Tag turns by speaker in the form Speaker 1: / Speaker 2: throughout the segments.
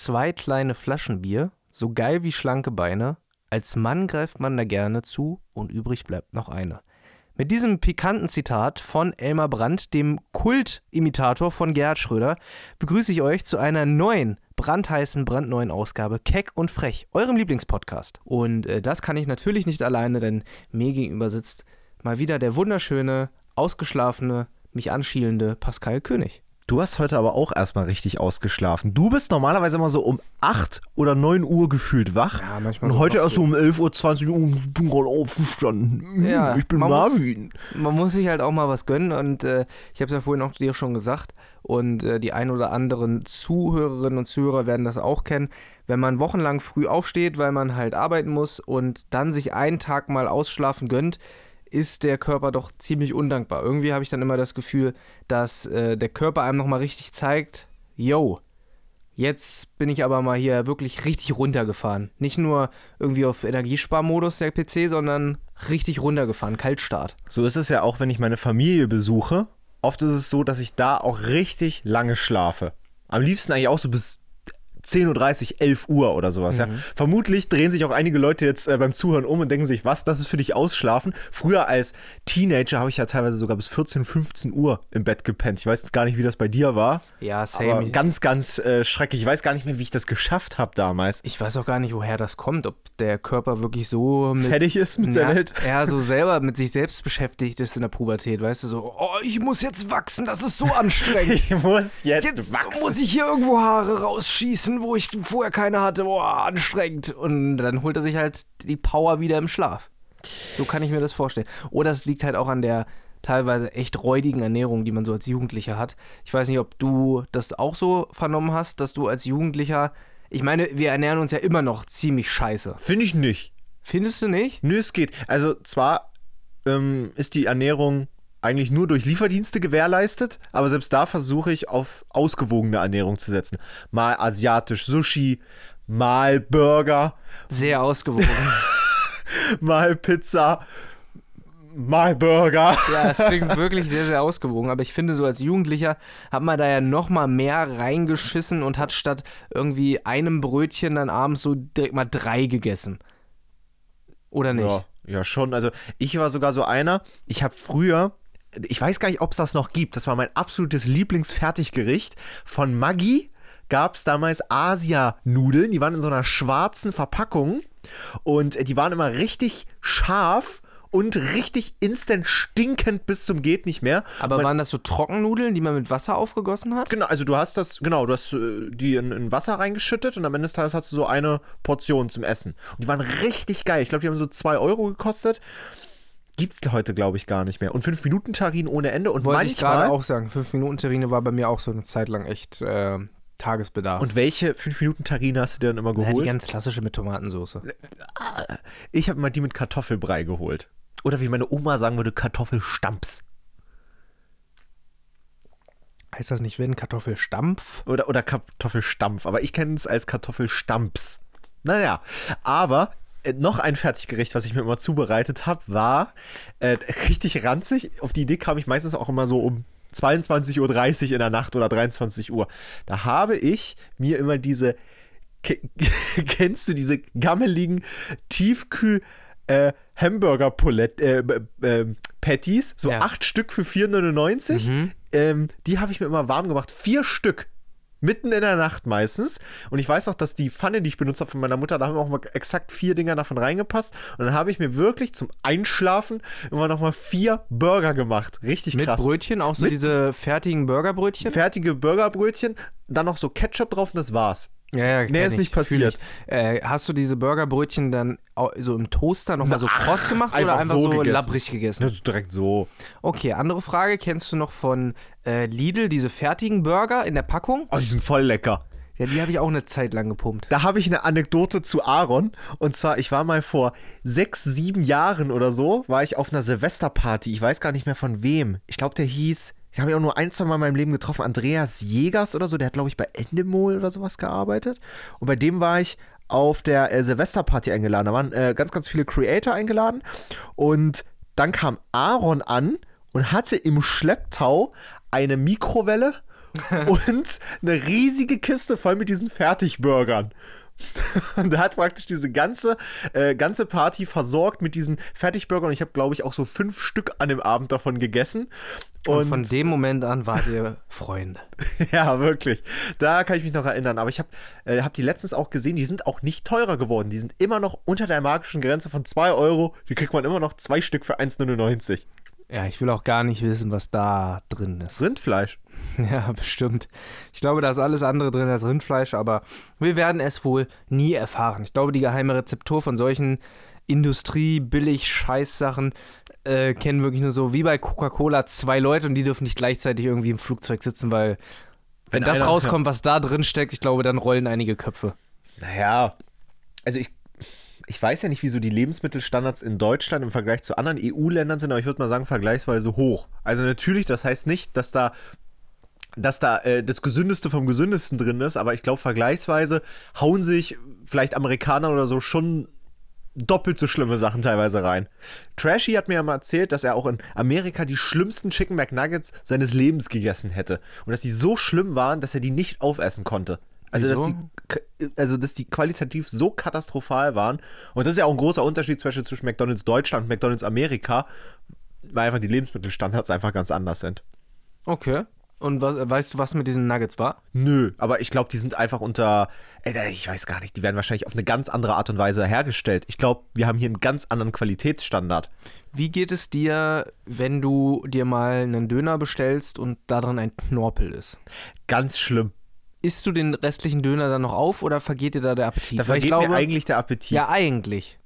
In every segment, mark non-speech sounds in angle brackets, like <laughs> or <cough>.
Speaker 1: zwei kleine Flaschen Bier, so geil wie schlanke Beine. Als Mann greift man da gerne zu und übrig bleibt noch eine. Mit diesem pikanten Zitat von Elmar Brandt, dem Kultimitator von Gerhard Schröder, begrüße ich euch zu einer neuen, brandheißen, brandneuen Ausgabe Keck und Frech, eurem Lieblingspodcast. Und äh, das kann ich natürlich nicht alleine, denn mir gegenüber sitzt mal wieder der wunderschöne, ausgeschlafene, mich anschielende Pascal König.
Speaker 2: Du hast heute aber auch erstmal richtig ausgeschlafen. Du bist normalerweise immer so um 8 oder 9 Uhr gefühlt wach.
Speaker 1: Ja, manchmal
Speaker 2: Und heute erst so um 11 Uhr, 20 Uhr, ich bin gerade aufgestanden.
Speaker 1: Ja,
Speaker 2: ich bin
Speaker 1: man muss-
Speaker 2: Marvin.
Speaker 1: Man muss sich halt auch mal was gönnen und äh, ich habe es ja vorhin auch dir schon gesagt und äh, die ein oder anderen Zuhörerinnen und Zuhörer werden das auch kennen. Wenn man wochenlang früh aufsteht, weil man halt arbeiten muss und dann sich einen Tag mal ausschlafen gönnt, ist der Körper doch ziemlich undankbar. Irgendwie habe ich dann immer das Gefühl, dass äh, der Körper einem nochmal richtig zeigt, yo, jetzt bin ich aber mal hier wirklich richtig runtergefahren. Nicht nur irgendwie auf Energiesparmodus der PC, sondern richtig runtergefahren, Kaltstart.
Speaker 2: So ist es ja auch, wenn ich meine Familie besuche. Oft ist es so, dass ich da auch richtig lange schlafe. Am liebsten eigentlich auch so bis 10.30 Uhr, 11 Uhr oder sowas. Ja. Vermutlich drehen sich auch einige Leute jetzt äh, beim Zuhören um und denken sich, was, das ist für dich Ausschlafen? Früher als Teenager habe ich ja teilweise sogar bis 14, 15 Uhr im Bett gepennt. Ich weiß gar nicht, wie das bei dir war.
Speaker 1: Ja,
Speaker 2: Aber ganz, ganz äh, schrecklich. Ich weiß gar nicht mehr, wie ich das geschafft habe damals.
Speaker 1: Ich weiß auch gar nicht, woher das kommt, ob der Körper wirklich so mit,
Speaker 2: Fertig ist mit der
Speaker 1: Ja,
Speaker 2: Welt.
Speaker 1: Er so selber mit sich selbst beschäftigt ist in der Pubertät, weißt du, so, oh, ich muss jetzt wachsen, das ist so <laughs> anstrengend.
Speaker 2: Ich muss jetzt,
Speaker 1: Jetzt
Speaker 2: wachsen.
Speaker 1: muss ich hier irgendwo Haare rausschießen, wo ich vorher keine hatte. Boah, anstrengend. Und dann holt er sich halt die Power wieder im Schlaf. So kann ich mir das vorstellen. Oder es liegt halt auch an der teilweise echt räudigen Ernährung, die man so als Jugendlicher hat. Ich weiß nicht, ob du das auch so vernommen hast, dass du als Jugendlicher. Ich meine, wir ernähren uns ja immer noch ziemlich scheiße.
Speaker 2: Finde ich nicht.
Speaker 1: Findest du nicht?
Speaker 2: Nö, es geht. Also zwar ähm, ist die Ernährung eigentlich nur durch Lieferdienste gewährleistet, aber selbst da versuche ich auf ausgewogene Ernährung zu setzen. Mal asiatisch Sushi, mal Burger,
Speaker 1: Sehr ausgewogen. <laughs>
Speaker 2: mal Pizza, mal Burger.
Speaker 1: Ja, es klingt wirklich sehr, sehr ausgewogen. Aber ich finde, so als Jugendlicher hat man da ja noch mal mehr reingeschissen und hat statt irgendwie einem Brötchen dann abends so direkt mal drei gegessen. Oder nicht?
Speaker 2: Ja, ja, schon. Also ich war sogar so einer, ich habe früher, ich weiß gar nicht, ob es das noch gibt, das war mein absolutes Lieblingsfertiggericht von Maggi. Gab es damals Asia-Nudeln, die waren in so einer schwarzen Verpackung und die waren immer richtig scharf und richtig instant stinkend bis zum geht nicht mehr.
Speaker 1: Aber
Speaker 2: Man-
Speaker 1: waren das so Trockennudeln, die man mit Wasser aufgegossen hat?
Speaker 2: Genau, also du hast das, genau, du hast äh, die in, in Wasser reingeschüttet und am Ende des Tages hast du so eine Portion zum Essen. Und die waren richtig geil. Ich glaube, die haben so 2 Euro gekostet. Gibt's heute, glaube ich, gar nicht mehr. Und 5 Minuten Tarin ohne Ende. Und
Speaker 1: Wollte ich gerade
Speaker 2: manchmal.
Speaker 1: auch sagen. Fünf Minuten Terrine war bei mir auch so eine Zeit lang echt äh, Tagesbedarf.
Speaker 2: Und welche 5 Minuten Tarine hast du dir dann immer
Speaker 1: ja, die
Speaker 2: geholt?
Speaker 1: ganz klassische mit Tomatensauce.
Speaker 2: ich habe mal die mit Kartoffelbrei geholt. Oder wie meine Oma sagen würde, Kartoffelstamps.
Speaker 1: Heißt das nicht, wenn Kartoffelstampf?
Speaker 2: Oder, oder Kartoffelstampf. Aber ich kenne es als Kartoffelstamps. Naja, aber äh, noch ein Fertiggericht, was ich mir immer zubereitet habe, war äh, richtig ranzig. Auf die Idee kam ich meistens auch immer so um 22.30 Uhr in der Nacht oder 23 Uhr. Da habe ich mir immer diese, ke- <laughs> kennst du diese gammeligen Tiefkühl- äh, Hamburger äh, b- ähm, Patties, so
Speaker 1: Ja.
Speaker 2: acht Stück für 4,99. Ähm, die habe ich mir immer warm gemacht. Vier Stück. Mitten in der Nacht meistens. Und ich weiß auch, dass die Pfanne, die ich benutzt habe von meiner Mutter, da haben auch mal exakt vier Dinger davon reingepasst. Und dann habe ich mir wirklich zum Einschlafen immer noch mal vier Burger gemacht. Richtig
Speaker 1: Mit
Speaker 2: krass.
Speaker 1: Brötchen, auch so
Speaker 2: Mit-
Speaker 1: diese fertigen Burgerbrötchen?
Speaker 2: Fertige Burgerbrötchen, dann noch so Ketchup drauf und das war's.
Speaker 1: Ja, ja,
Speaker 2: Nee, ist
Speaker 1: ich,
Speaker 2: nicht passiert.
Speaker 1: Äh, hast du diese Burgerbrötchen dann so im Toaster nochmal so kross gemacht oder
Speaker 2: einfach
Speaker 1: einfach
Speaker 2: so
Speaker 1: so,
Speaker 2: gegessen.
Speaker 1: labbrig gegessen?
Speaker 2: Ist direkt so.
Speaker 1: Okay, andere Frage. Kennst du noch von äh, Lidl diese fertigen Burger in der Packung?
Speaker 2: Oh, die sind voll lecker.
Speaker 1: Ja, die habe ich auch eine Zeit lang gepumpt.
Speaker 2: Da habe ich eine Anekdote zu Aaron. Und zwar, ich war mal vor sechs, sieben Jahren oder so, war ich auf einer Silvesterparty. Ich weiß gar nicht mehr von wem. Ich glaube, der hieß, ich habe ihn auch nur ein, zwei Mal in meinem Leben getroffen, Andreas Jägers oder so. Der hat, glaube ich, bei Endemol oder sowas gearbeitet. Und bei dem war ich auf der äh, Silvesterparty eingeladen. Da waren äh, ganz, ganz viele Creator eingeladen. Und dann kam Aaron an und hatte im Schlepptau eine Mikrowelle <laughs> und eine riesige Kiste voll mit diesen Fertigburgern. <laughs> Und er hat praktisch diese ganze, äh, ganze Party versorgt mit diesen Fertigburgern. Ich habe, glaube ich, auch so fünf Stück an dem Abend davon gegessen.
Speaker 1: Und,
Speaker 2: Und,
Speaker 1: von dem Moment an wart ihr Freunde. <laughs>
Speaker 2: ja, wirklich. Da kann ich mich noch erinnern. Aber ich habe äh, hab die letztens auch gesehen, die sind auch nicht teurer geworden. Die sind immer noch unter der magischen Grenze von 2 Euro. Die kriegt man immer noch zwei Stück für 1,99.
Speaker 1: Ja, ich will auch gar nicht wissen, was da drin ist.
Speaker 2: Rindfleisch. <laughs>
Speaker 1: Ja, bestimmt. Ich glaube, da ist alles andere drin als Rindfleisch, aber wir werden es wohl nie erfahren. Ich glaube, die geheime Rezeptur von solchen Industrie-Billig-Scheißsachen äh, kennen wirklich nur so wie bei Coca-Cola zwei Leute und die dürfen nicht gleichzeitig irgendwie im Flugzeug sitzen, weil wenn,
Speaker 2: Wenn
Speaker 1: das rauskommt, was da drin steckt, ich glaube, dann rollen einige Köpfe.
Speaker 2: Naja, also ich, ich weiß ja nicht, wieso die Lebensmittelstandards in Deutschland im Vergleich zu anderen EU-Ländern sind, aber ich würde mal sagen, vergleichsweise hoch. Also natürlich, das heißt nicht, dass da dass da äh, das Gesündeste vom Gesündesten drin ist, aber ich glaube, vergleichsweise hauen sich vielleicht Amerikaner oder so schon doppelt so schlimme Sachen teilweise rein. Trashy hat mir ja mal erzählt, dass er auch in Amerika die schlimmsten Chicken McNuggets seines Lebens gegessen hätte. Und dass die so schlimm waren, dass er die nicht aufessen konnte. Also dass, die, also, dass die qualitativ so katastrophal waren. Und das ist ja auch ein großer Unterschied zwischen McDonalds Deutschland und McDonalds Amerika, weil einfach die Lebensmittelstandards einfach ganz anders sind.
Speaker 1: Okay. Und was, weißt du, was mit diesen Nuggets war?
Speaker 2: Nö, aber ich glaube, die sind einfach unter, ich weiß gar nicht, die werden wahrscheinlich auf eine ganz andere Art und Weise hergestellt. Ich glaube, wir haben hier einen ganz anderen Qualitätsstandard.
Speaker 1: Wie geht es dir, wenn du dir mal einen Döner bestellst und da drin ein Knorpel ist?
Speaker 2: Ganz schlimm.
Speaker 1: Isst du den restlichen Döner dann noch auf oder vergeht dir da der Appetit?
Speaker 2: Da vergeht mir eigentlich der Appetit.
Speaker 1: Ja, eigentlich.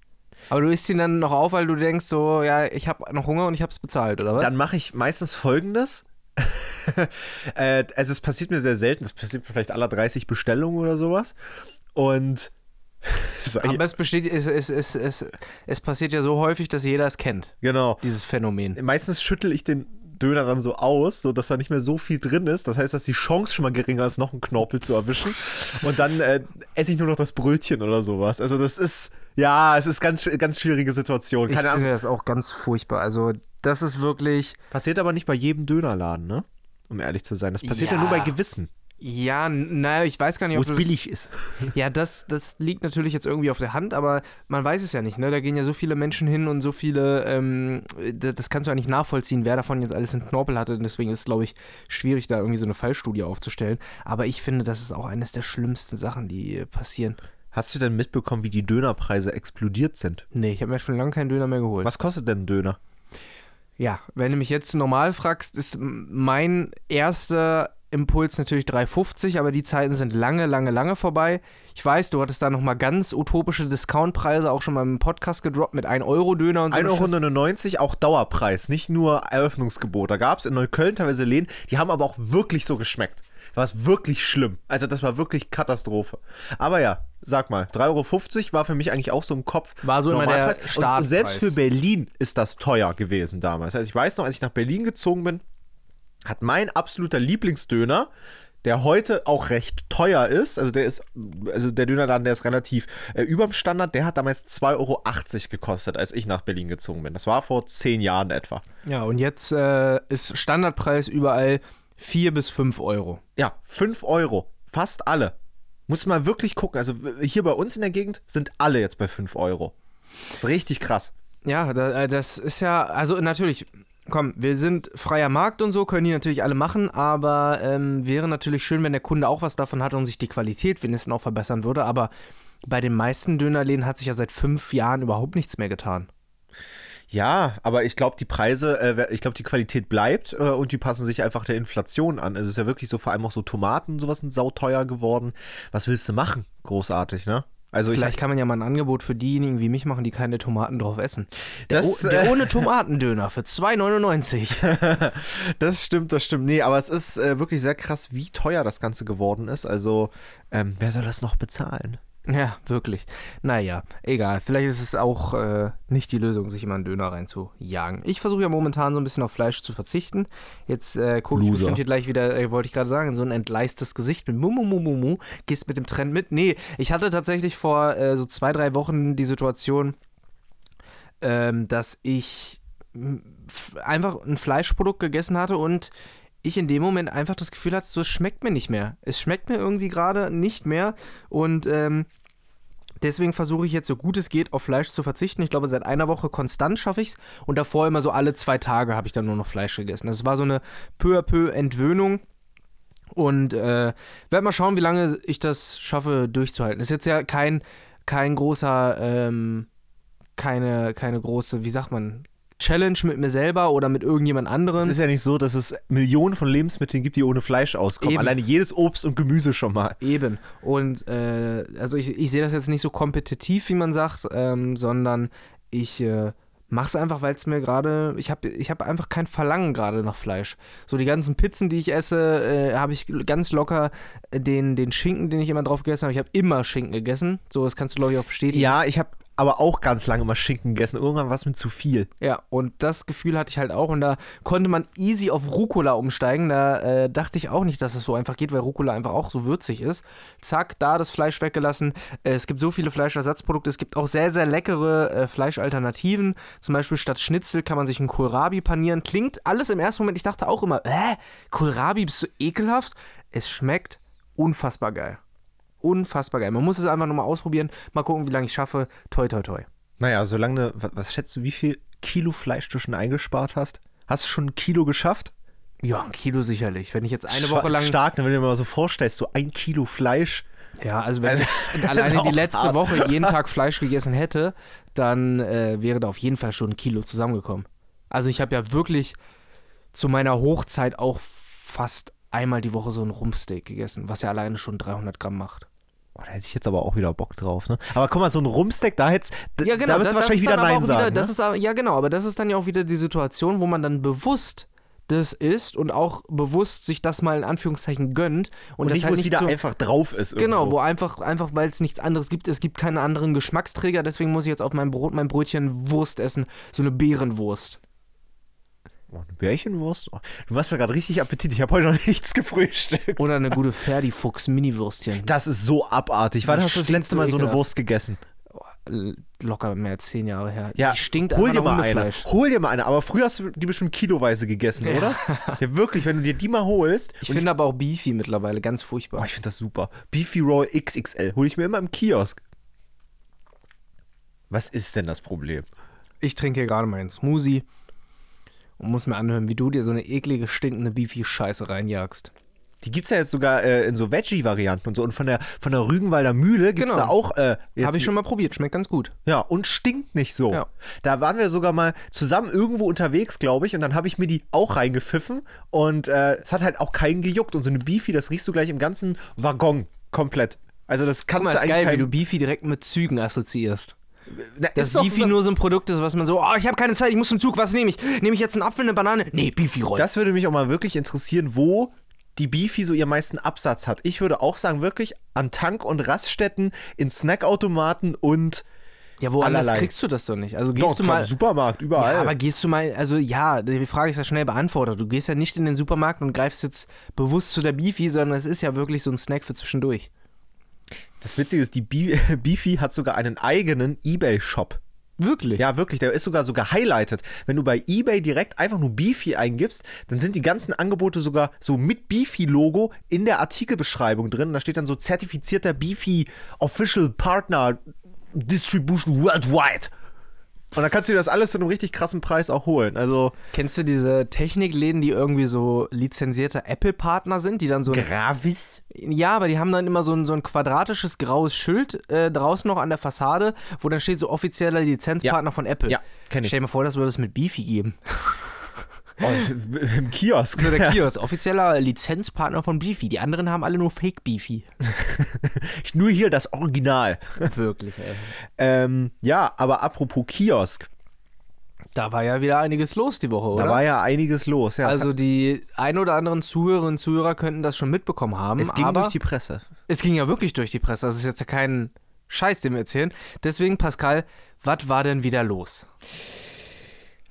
Speaker 1: Aber du isst ihn dann noch auf, weil du denkst so, ja, ich habe noch Hunger und ich habe es bezahlt, oder was?
Speaker 2: Dann mache ich meistens folgendes. <laughs> äh, also es passiert mir sehr selten, das passiert mir vielleicht aller 30 Bestellungen oder sowas. Und <laughs>
Speaker 1: Aber es besteht, es, es, es, es, es passiert ja so häufig, dass jeder es kennt,
Speaker 2: genau.
Speaker 1: dieses Phänomen.
Speaker 2: Meistens schüttel ich den Döner dann so aus, sodass da nicht mehr so viel drin ist. Das heißt, dass die Chance schon mal geringer ist, noch einen Knorpel zu erwischen. Und dann äh, esse ich nur noch das Brötchen oder sowas. Also das ist, ja, es ist ganz, ganz schwierige Situation.
Speaker 1: Ich
Speaker 2: Keine Ahnung.
Speaker 1: finde das auch ganz furchtbar. Also, das ist wirklich,
Speaker 2: Passiert aber nicht bei jedem Dönerladen, ne? Um ehrlich zu sein. Das passiert ja,
Speaker 1: Ja.
Speaker 2: nur bei gewissen,
Speaker 1: ja, naja, ich weiß gar nicht, ob
Speaker 2: es
Speaker 1: das-
Speaker 2: billig ist. <laughs>
Speaker 1: Ja, das, das liegt natürlich jetzt irgendwie auf der Hand, aber man weiß es ja nicht, ne? Da gehen ja so viele Menschen hin und so viele, ähm, da- das kannst du ja nicht nachvollziehen, wer davon jetzt alles einen Knorpel hatte. Und deswegen ist es, glaube ich, schwierig, da irgendwie so eine Fallstudie aufzustellen. Aber ich finde, das ist auch eines der schlimmsten Sachen, die äh, passieren.
Speaker 2: Hast du denn mitbekommen, wie die Dönerpreise explodiert sind?
Speaker 1: Nee, ich habe mir schon lange keinen Döner mehr geholt.
Speaker 2: Was kostet denn ein Döner?
Speaker 1: Ja, wenn du mich jetzt normal fragst, ist mein erster Impuls natürlich 3,50, aber die Zeiten sind lange, lange, lange vorbei. Ich weiß, du hattest da nochmal ganz utopische Discountpreise auch schon mal im Podcast gedroppt mit 1-Euro-Döner und so. eine Scheiße.
Speaker 2: 1,99 Euro, auch Dauerpreis, nicht nur Eröffnungsgebot. Da gab es in Neukölln teilweise Läden, die haben aber auch wirklich so geschmeckt. War es wirklich schlimm. Also das war wirklich Katastrophe. Aber ja, sag mal, 3,50 Euro war für mich eigentlich auch so im Kopf.
Speaker 1: War so immer der
Speaker 2: Normalpreis. Und, und
Speaker 1: Startpreis.
Speaker 2: selbst für Berlin ist das teuer gewesen damals. Also ich weiß noch, als ich nach Berlin gezogen bin, hat mein absoluter Lieblingsdöner, der heute auch recht teuer ist, also der ist, also der Dönerladen, der ist relativ äh, überm Standard, der hat damals 2,80 Euro gekostet, als ich nach Berlin gezogen bin. Das war vor zehn Jahren etwa.
Speaker 1: Ja, und jetzt äh, ist Standardpreis überall 4 bis 5 Euro.
Speaker 2: Ja, 5 Euro. Fast alle. Muss mal wirklich gucken. Also hier bei uns in der Gegend sind alle jetzt bei 5 Euro. Das ist richtig krass.
Speaker 1: Ja, äh, das ist ja, also natürlich, komm, wir sind freier Markt und so, können die natürlich alle machen, aber ähm, wäre natürlich schön, wenn der Kunde auch was davon hat und sich die Qualität wenigstens auch verbessern würde, aber bei den meisten Dönerläden hat sich ja seit fünf Jahren überhaupt nichts mehr getan.
Speaker 2: Ja, aber ich glaube, die Preise, äh, ich glaube, die Qualität bleibt äh, und die passen sich einfach der Inflation an. Also es ist ja wirklich so, vor allem auch so Tomaten und sowas sind sauteuer geworden. Was willst du machen? Großartig, ne? Also
Speaker 1: Vielleicht kann man ja mal ein Angebot für diejenigen wie mich machen, die keine Tomaten drauf essen. Der,
Speaker 2: Das,
Speaker 1: o- der
Speaker 2: äh,
Speaker 1: ohne <laughs> Tomatendöner für 2,99.
Speaker 2: ich, <laughs> das stimmt, das stimmt. Nee, aber es ist äh, wirklich sehr krass, wie teuer das Ganze geworden ist. Also, ähm, wer soll das noch bezahlen?
Speaker 1: Ja, wirklich. Naja, egal. Vielleicht ist es auch äh, nicht die Lösung, sich immer einen Döner reinzujagen. Ich versuche ja momentan so ein bisschen auf Fleisch zu verzichten. Jetzt äh, gucke ich bestimmt hier gleich wieder, äh, wollte ich gerade sagen, so ein entgleistes Gesicht mit Mumumumumu. Gehst mit dem Trend mit? Nee, ich hatte tatsächlich vor äh, so zwei, drei Wochen die Situation, ähm, dass ich einfach ein Fleischprodukt gegessen hatte und ich in dem Moment einfach das Gefühl hatte, so es schmeckt mir nicht mehr. Es schmeckt mir irgendwie gerade nicht mehr und ähm, deswegen versuche ich jetzt so gut es geht auf Fleisch zu verzichten. Ich glaube, seit einer Woche konstant schaffe ich es und davor immer so alle zwei Tage habe ich dann nur noch Fleisch gegessen. Das war so eine peu à peu Entwöhnung. Und äh, werde mal schauen, wie lange ich das schaffe durchzuhalten. Ist jetzt ja kein, kein großer, ähm, keine, keine große, wie sagt man, Challenge mit mir selber oder mit irgendjemand anderem.
Speaker 2: Es ist ja nicht so, dass es Millionen von Lebensmitteln gibt, die ohne Fleisch auskommen.
Speaker 1: Eben.
Speaker 2: Alleine jedes Obst und Gemüse schon mal.
Speaker 1: Eben. Und äh, also ich, ich sehe das jetzt nicht so kompetitiv, wie man sagt, ähm, sondern ich äh, mache es einfach, weil es mir gerade, ich habe ich hab einfach kein Verlangen gerade nach Fleisch. So die ganzen Pizzen, die ich esse, äh, habe ich ganz locker den, den Schinken, den ich immer drauf gegessen habe. Ich habe immer Schinken gegessen. So, das kannst du, glaube ich, auch bestätigen.
Speaker 2: Ja, ich habe aber auch ganz lange mal Schinken gegessen. Irgendwann war es mir zu viel.
Speaker 1: Ja, und das Gefühl hatte ich halt auch. Und da konnte man easy auf Rucola umsteigen. Da äh, dachte ich auch nicht, dass es so einfach geht, weil Rucola einfach auch so würzig ist. Zack, da das Fleisch weggelassen. Äh, es gibt so viele Fleischersatzprodukte. Es gibt auch sehr, sehr leckere äh, Fleischalternativen. Zum Beispiel statt Schnitzel kann man sich einen Kohlrabi panieren. Klingt alles im ersten Moment, ich dachte auch immer, äh, Kohlrabi, bist du ekelhaft? Es schmeckt unfassbar geil. Unfassbar geil. Man muss es einfach nochmal ausprobieren. Mal gucken, wie lange ich schaffe. Toi, toi, toi.
Speaker 2: Naja, solange, was, was schätzt du, wie viel Kilo Fleisch du schon eingespart hast? Hast du schon ein Kilo geschafft?
Speaker 1: Ja, ein Kilo sicherlich. Wenn ich jetzt eine Woche lang.
Speaker 2: Stark, ne, wenn du dir mal so vorstellst, so ein Kilo Fleisch.
Speaker 1: Ja, also wenn
Speaker 2: Also,
Speaker 1: ich <laughs> alleine die letzte
Speaker 2: hart.
Speaker 1: Woche jeden <laughs> Tag Fleisch gegessen hätte, dann äh, wäre da auf jeden Fall schon ein Kilo zusammengekommen. Also ich habe ja wirklich zu meiner Hochzeit auch fast einmal die Woche so ein Rumpsteak gegessen, was ja alleine schon 300 Gramm macht.
Speaker 2: Oh, da hätte ich jetzt aber auch wieder Bock drauf, ne? Aber guck mal, so ein Rumsteak, da hätt's, d-
Speaker 1: Ja, genau.
Speaker 2: da
Speaker 1: das-
Speaker 2: wahrscheinlich
Speaker 1: ist
Speaker 2: wieder Nein
Speaker 1: wieder,
Speaker 2: sagen.
Speaker 1: das
Speaker 2: ne?
Speaker 1: ist, aber- ja, genau, aber das ist dann ja auch wieder die Situation, wo man dann bewusst das isst und auch bewusst sich das mal in Anführungszeichen gönnt. Und,
Speaker 2: und
Speaker 1: das
Speaker 2: nicht,
Speaker 1: halt nicht
Speaker 2: wieder
Speaker 1: so,
Speaker 2: einfach drauf ist.
Speaker 1: Genau,
Speaker 2: irgendwo.
Speaker 1: wo einfach, einfach weil es nichts anderes gibt. Es gibt keine anderen Geschmacksträger, deswegen muss ich jetzt auf mein Brot, mein Brötchen Wurst essen. So eine Beerenwurst.
Speaker 2: Oh, eine Bärchenwurst? Oh, du machst mir gerade richtig Appetit. Ich habe heute noch <laughs> nichts gefrühstückt.
Speaker 1: Oder eine gute Ferdi-Fuchs-Mini-Würstchen.
Speaker 2: das ist so abartig. Wann
Speaker 1: Das
Speaker 2: hast du das letzte Mal so eine. Wurst gegessen?
Speaker 1: L- Locker mehr als zehn Jahre her.
Speaker 2: Ja,
Speaker 1: Die stinkt
Speaker 2: hol dir mal eine. Hol dir mal eine. Aber früher hast du die bestimmt kiloweise gegessen, oder? <laughs> Ja, wirklich. Wenn du dir die mal holst.
Speaker 1: Ich finde aber auch Beefy mittlerweile ganz
Speaker 2: Oh,
Speaker 1: furchtbar.
Speaker 2: ich finde das super. Beefy Roll XXL. Hol ich mir immer im Kiosk. Was ist denn das Problem?
Speaker 1: Ich trinke hier gerade meinen Smoothie und muss mir anhören, wie du dir so eine eklige, stinkende Beefy-Scheiße reinjagst.
Speaker 2: Die gibt es ja jetzt sogar äh, in so Veggie-Varianten und so. Und von der, von der Rügenwalder Mühle gibt es
Speaker 1: Genau.
Speaker 2: da auch. Äh,
Speaker 1: Habe ich schon mal probiert, schmeckt ganz gut.
Speaker 2: Ja, und stinkt nicht so.
Speaker 1: Ja.
Speaker 2: Da waren wir sogar mal zusammen irgendwo unterwegs, glaube ich, und dann habe ich mir die auch reingepfiffen und äh, es hat halt auch keinen gejuckt. Und so eine Beefy, das riechst du gleich im ganzen Waggon komplett. Also das
Speaker 1: Guck
Speaker 2: kannst
Speaker 1: mal,
Speaker 2: du eigentlich
Speaker 1: geil, wie du Beefy direkt mit Zügen assoziierst.
Speaker 2: Na,
Speaker 1: Dass
Speaker 2: ist doch
Speaker 1: Beefy
Speaker 2: so-
Speaker 1: nur so ein Produkt ist, was man so, oh, ich habe keine Zeit, ich muss zum Zug, was nehme ich? Nehme ich jetzt einen Apfel, eine Banane? Nee, Beefy Roll.
Speaker 2: Das würde mich auch mal wirklich interessieren, wo die Beefy so ihren meisten Absatz hat. Ich würde auch sagen, wirklich an Tank- und Raststätten, in Snackautomaten und
Speaker 1: ja, woanders
Speaker 2: allerlei.
Speaker 1: kriegst du das doch nicht. Also
Speaker 2: Doch,
Speaker 1: gehst du
Speaker 2: klar,
Speaker 1: mal.
Speaker 2: Supermarkt, überall.
Speaker 1: Ja, aber gehst du mal, also ja, die Frage ist ja schnell beantwortet. Du gehst ja nicht in den Supermarkt und greifst jetzt bewusst zu der Beefy, sondern es ist ja wirklich so ein Snack für zwischendurch.
Speaker 2: Das Witzige ist, die Be <laughs> Beefy hat sogar einen eigenen Ebay-Shop.
Speaker 1: Wirklich?
Speaker 2: Ja, wirklich, der ist sogar so gehighlightet. Wenn du bei eBay direkt einfach nur Beefy eingibst, dann sind die ganzen Angebote sogar so mit Beefy-Logo in der Artikelbeschreibung drin. Da steht dann so zertifizierter Beefy Official Partner Distribution Worldwide. Und dann kannst du dir das alles zu einem richtig krassen Preis auch holen. Also
Speaker 1: Kennst du diese Technikläden, die irgendwie so lizenzierte Apple-Partner sind, die dann so.
Speaker 2: Gravis.
Speaker 1: Ja, aber die haben dann immer so ein, so ein quadratisches graues Schild äh, draußen noch an der Fassade, wo dann steht so offizieller Lizenzpartner von Apple.
Speaker 2: Ja, kenn ich.
Speaker 1: Stell dir mal vor, das würde es mit Beefy geben.
Speaker 2: Oh, Im Kiosk.
Speaker 1: So der Kiosk, offizieller Lizenzpartner von Beefy. Die anderen haben alle nur Fake Beefy. <laughs>
Speaker 2: Nur hier das Original.
Speaker 1: Wirklich, ey.
Speaker 2: Ähm, ja, aber apropos Kiosk,
Speaker 1: Da war ja wieder einiges los die Woche, oder?
Speaker 2: da war ja einiges los. Ja,
Speaker 1: also die ein oder anderen Zuhörerinnen und Zuhörer könnten das schon mitbekommen haben.
Speaker 2: es ging durch die Presse.
Speaker 1: es ging ja wirklich durch die Presse. Das ist jetzt ja kein Scheiß, den wir erzählen. Deswegen, Pascal, was war denn wieder los?